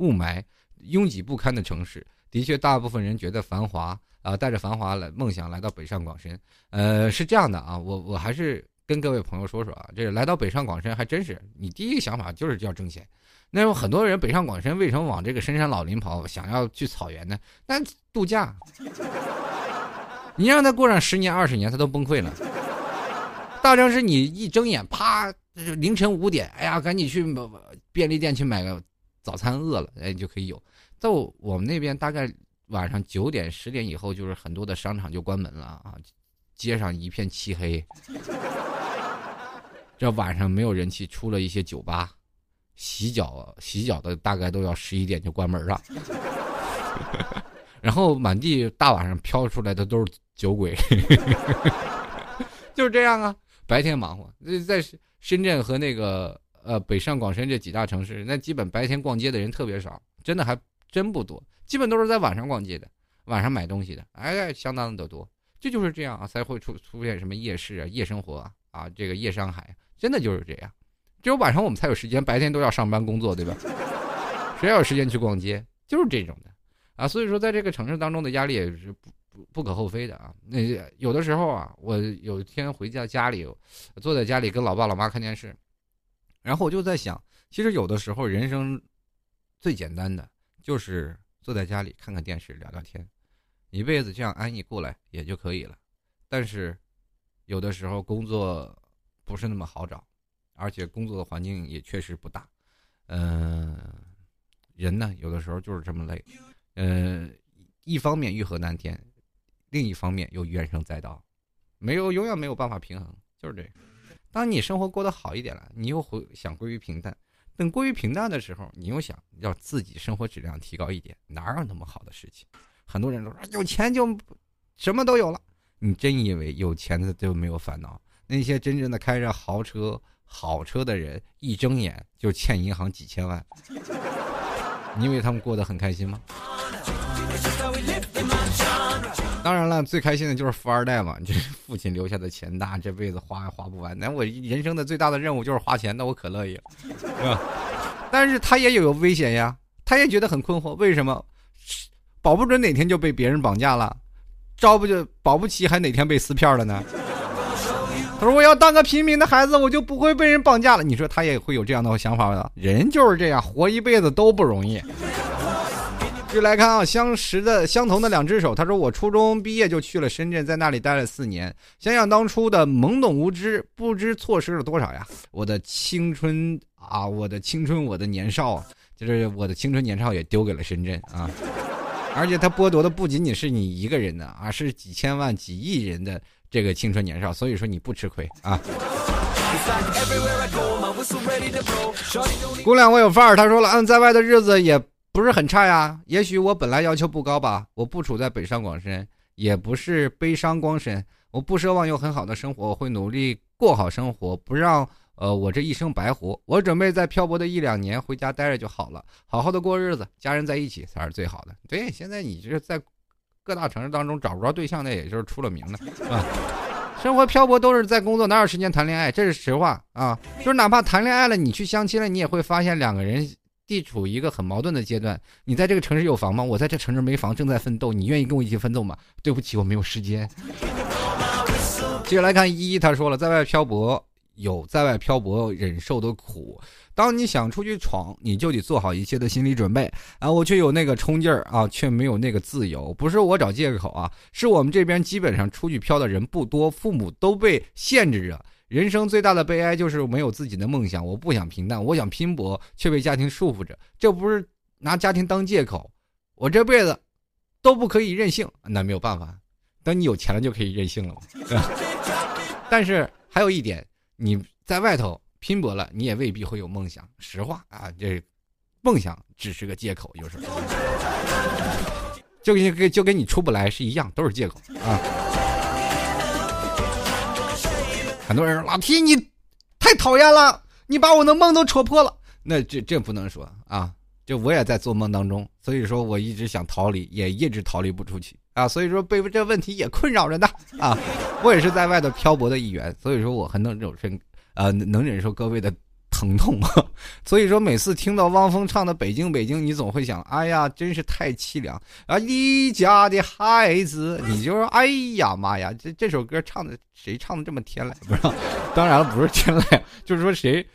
[SPEAKER 1] 雾霾、拥挤不堪的城市。的确，大部分人觉得繁华。啊，带着繁华来梦想来到北上广深，呃，是这样的啊，我我还是跟各位朋友说说啊，这来到北上广深还真是，你第一个想法就是要挣钱。那有很多人北上广深为什么往这个深山老林跑，想要去草原呢？那度假，你让他过上十年二十年，他都崩溃了。大城市你一睁眼，啪，凌晨五点，哎呀，赶紧去便利店去买个早餐，饿了哎你就可以有。在我们那边大概。晚上九点十点以后，就是很多的商场就关门了啊，街上一片漆黑。这晚上没有人气，出了一些酒吧，洗脚洗脚的大概都要十一点就关门了。*laughs* 然后满地大晚上飘出来的都是酒鬼，*laughs* 就是这样啊。白天忙活，在深圳和那个呃北上广深这几大城市，那基本白天逛街的人特别少，真的还真不多。基本都是在晚上逛街的，晚上买东西的，哎，相当的多。这就是这样啊，才会出出现什么夜市啊、夜生活啊，啊，这个夜上海，真的就是这样。只有晚上我们才有时间，白天都要上班工作，对吧？谁有时间去逛街？就是这种的啊。所以说，在这个城市当中的压力也是不不可厚非的啊。那有的时候啊，我有一天回家家里，坐在家里跟老爸老妈看电视，然后我就在想，其实有的时候人生最简单的就是。坐在家里看看电视聊聊天，一辈子这样安逸过来也就可以了。但是，有的时候工作不是那么好找，而且工作的环境也确实不大。嗯，人呢，有的时候就是这么累。嗯，一方面欲壑难填，另一方面又怨声载道，没有永远没有办法平衡，就是这个。当你生活过得好一点了，你又回想归于平淡。等归于平淡的时候，你又想要自己生活质量提高一点，哪有那么好的事情？很多人都说有钱就什么都有了，你真以为有钱的就没有烦恼？那些真正的开着豪车、好车的人，一睁眼就欠银行几千万，*laughs* 你以为他们过得很开心吗？当然了，最开心的就是富二代嘛，就是父亲留下的钱大，这辈子花也花不完。那我人生的最大的任务就是花钱，那我可乐意了，是吧？但是他也有危险呀，他也觉得很困惑，为什么？保不准哪天就被别人绑架了，招不就保不齐还哪天被撕票了呢？*laughs* 他说我要当个平民的孩子，我就不会被人绑架了。你说他也会有这样的想法的？人就是这样，活一辈子都不容易。就来看啊，相识的相同的两只手。他说：“我初中毕业就去了深圳，在那里待了四年。想想当初的懵懂无知，不知错失了多少呀！我的青春啊，我的青春，我的年少，就是我的青春年少也丢给了深圳啊！而且他剥夺的不仅仅是你一个人的啊，是几千万、几亿人的这个青春年少。所以说你不吃亏啊！姑娘，我有范儿。他说了，嗯，在外的日子也。”不是很差呀，也许我本来要求不高吧。我不处在北上广深，也不是悲伤光深，我不奢望有很好的生活，我会努力过好生活，不让呃我这一生白活。我准备在漂泊的一两年回家待着就好了，好好的过日子，家人在一起才是最好的。对，现在你这在各大城市当中找不着对象，那也就是出了名的啊。*laughs* 生活漂泊都是在工作，哪有时间谈恋爱？这是实话啊！就是哪怕谈恋爱了，你去相亲了，你也会发现两个人地处一个很矛盾的阶段。你在这个城市有房吗？我在这城市没房，正在奋斗。你愿意跟我一起奋斗吗？对不起，我没有时间。接着来看依依，他说了，在外漂泊有在外漂泊忍受的苦。当你想出去闯，你就得做好一切的心理准备啊！我却有那个冲劲儿啊，却没有那个自由。不是我找借口啊，是我们这边基本上出去漂的人不多，父母都被限制着。人生最大的悲哀就是没有自己的梦想。我不想平淡，我想拼搏，却被家庭束缚着。这不是拿家庭当借口，我这辈子都不可以任性。那没有办法，等你有钱了就可以任性了。*laughs* 但是还有一点，你在外头。拼搏了，你也未必会有梦想。实话啊，这梦想只是个借口，有时候 *laughs* 就跟跟就跟你出不来是一样，都是借口啊。很多人说老皮你太讨厌了，你把我的梦都戳破了。那这这不能说啊，这我也在做梦当中，所以说我一直想逃离，也一直逃离不出去啊。所以说被这问题也困扰着呢啊。我也是在外头漂泊的一员，所以说我很能忍受。呃，能忍受各位的疼痛吗？*laughs* 所以说，每次听到汪峰唱的《北京北京》，你总会想，哎呀，真是太凄凉啊！离家的孩子，你就说，哎呀妈呀，这这首歌唱的谁唱的这么天籁？不是，*laughs* 当然，不是天籁，就是说谁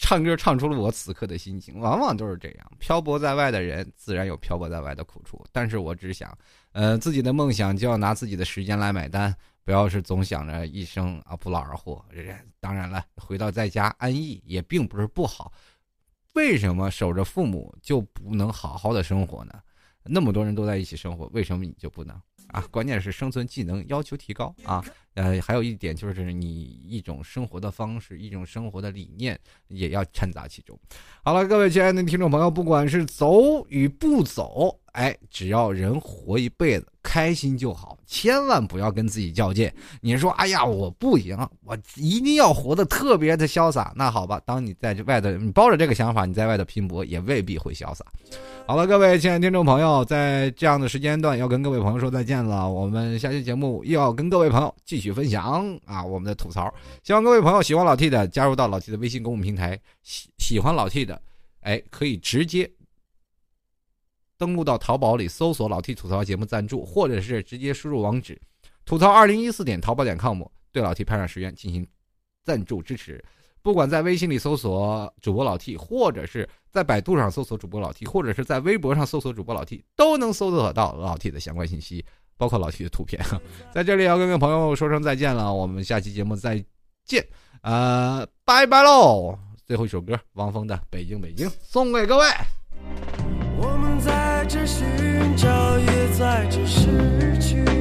[SPEAKER 1] 唱歌唱出了我此刻的心情。往往都是这样，漂泊在外的人，自然有漂泊在外的苦处。但是我只想，呃，自己的梦想就要拿自己的时间来买单。不要是总想着一生啊不劳而获，当然了，回到在家安逸也并不是不好。为什么守着父母就不能好好的生活呢？那么多人都在一起生活，为什么你就不能啊？关键是生存技能要求提高啊。呃，还有一点就是你一种生活的方式，一种生活的理念也要掺杂其中。好了，各位亲爱的听众朋友，不管是走与不走。哎，只要人活一辈子，开心就好，千万不要跟自己较劲。你说，哎呀，我不行，我一定要活得特别的潇洒。那好吧，当你在这外头，你抱着这个想法，你在外头拼搏，也未必会潇洒。好了，各位亲爱的听众朋友，在这样的时间段，要跟各位朋友说再见了。我们下期节目又要跟各位朋友继续去分享啊，我们的吐槽。希望各位朋友喜欢老 T 的，加入到老 T 的微信公众平台；喜喜欢老 T 的，哎，可以直接。登录到淘宝里搜索“老 T 吐槽节目赞助”，或者是直接输入网址“吐槽二零一四点淘宝点 com” 对老 T 拍上十元进行赞助支持。不管在微信里搜索主播老 T，或者是在百度上搜索主播老 T，或者是在微博上搜索主播老 T，都能搜索到老 T 的相关信息，包括老 T 的图片。*laughs* 在这里要跟各位朋友说声再见了，我们下期节目再见，呃，拜拜喽！最后一首歌，汪峰的《北京北京》送给各位。
[SPEAKER 2] 我们在这寻找，也在这失。去。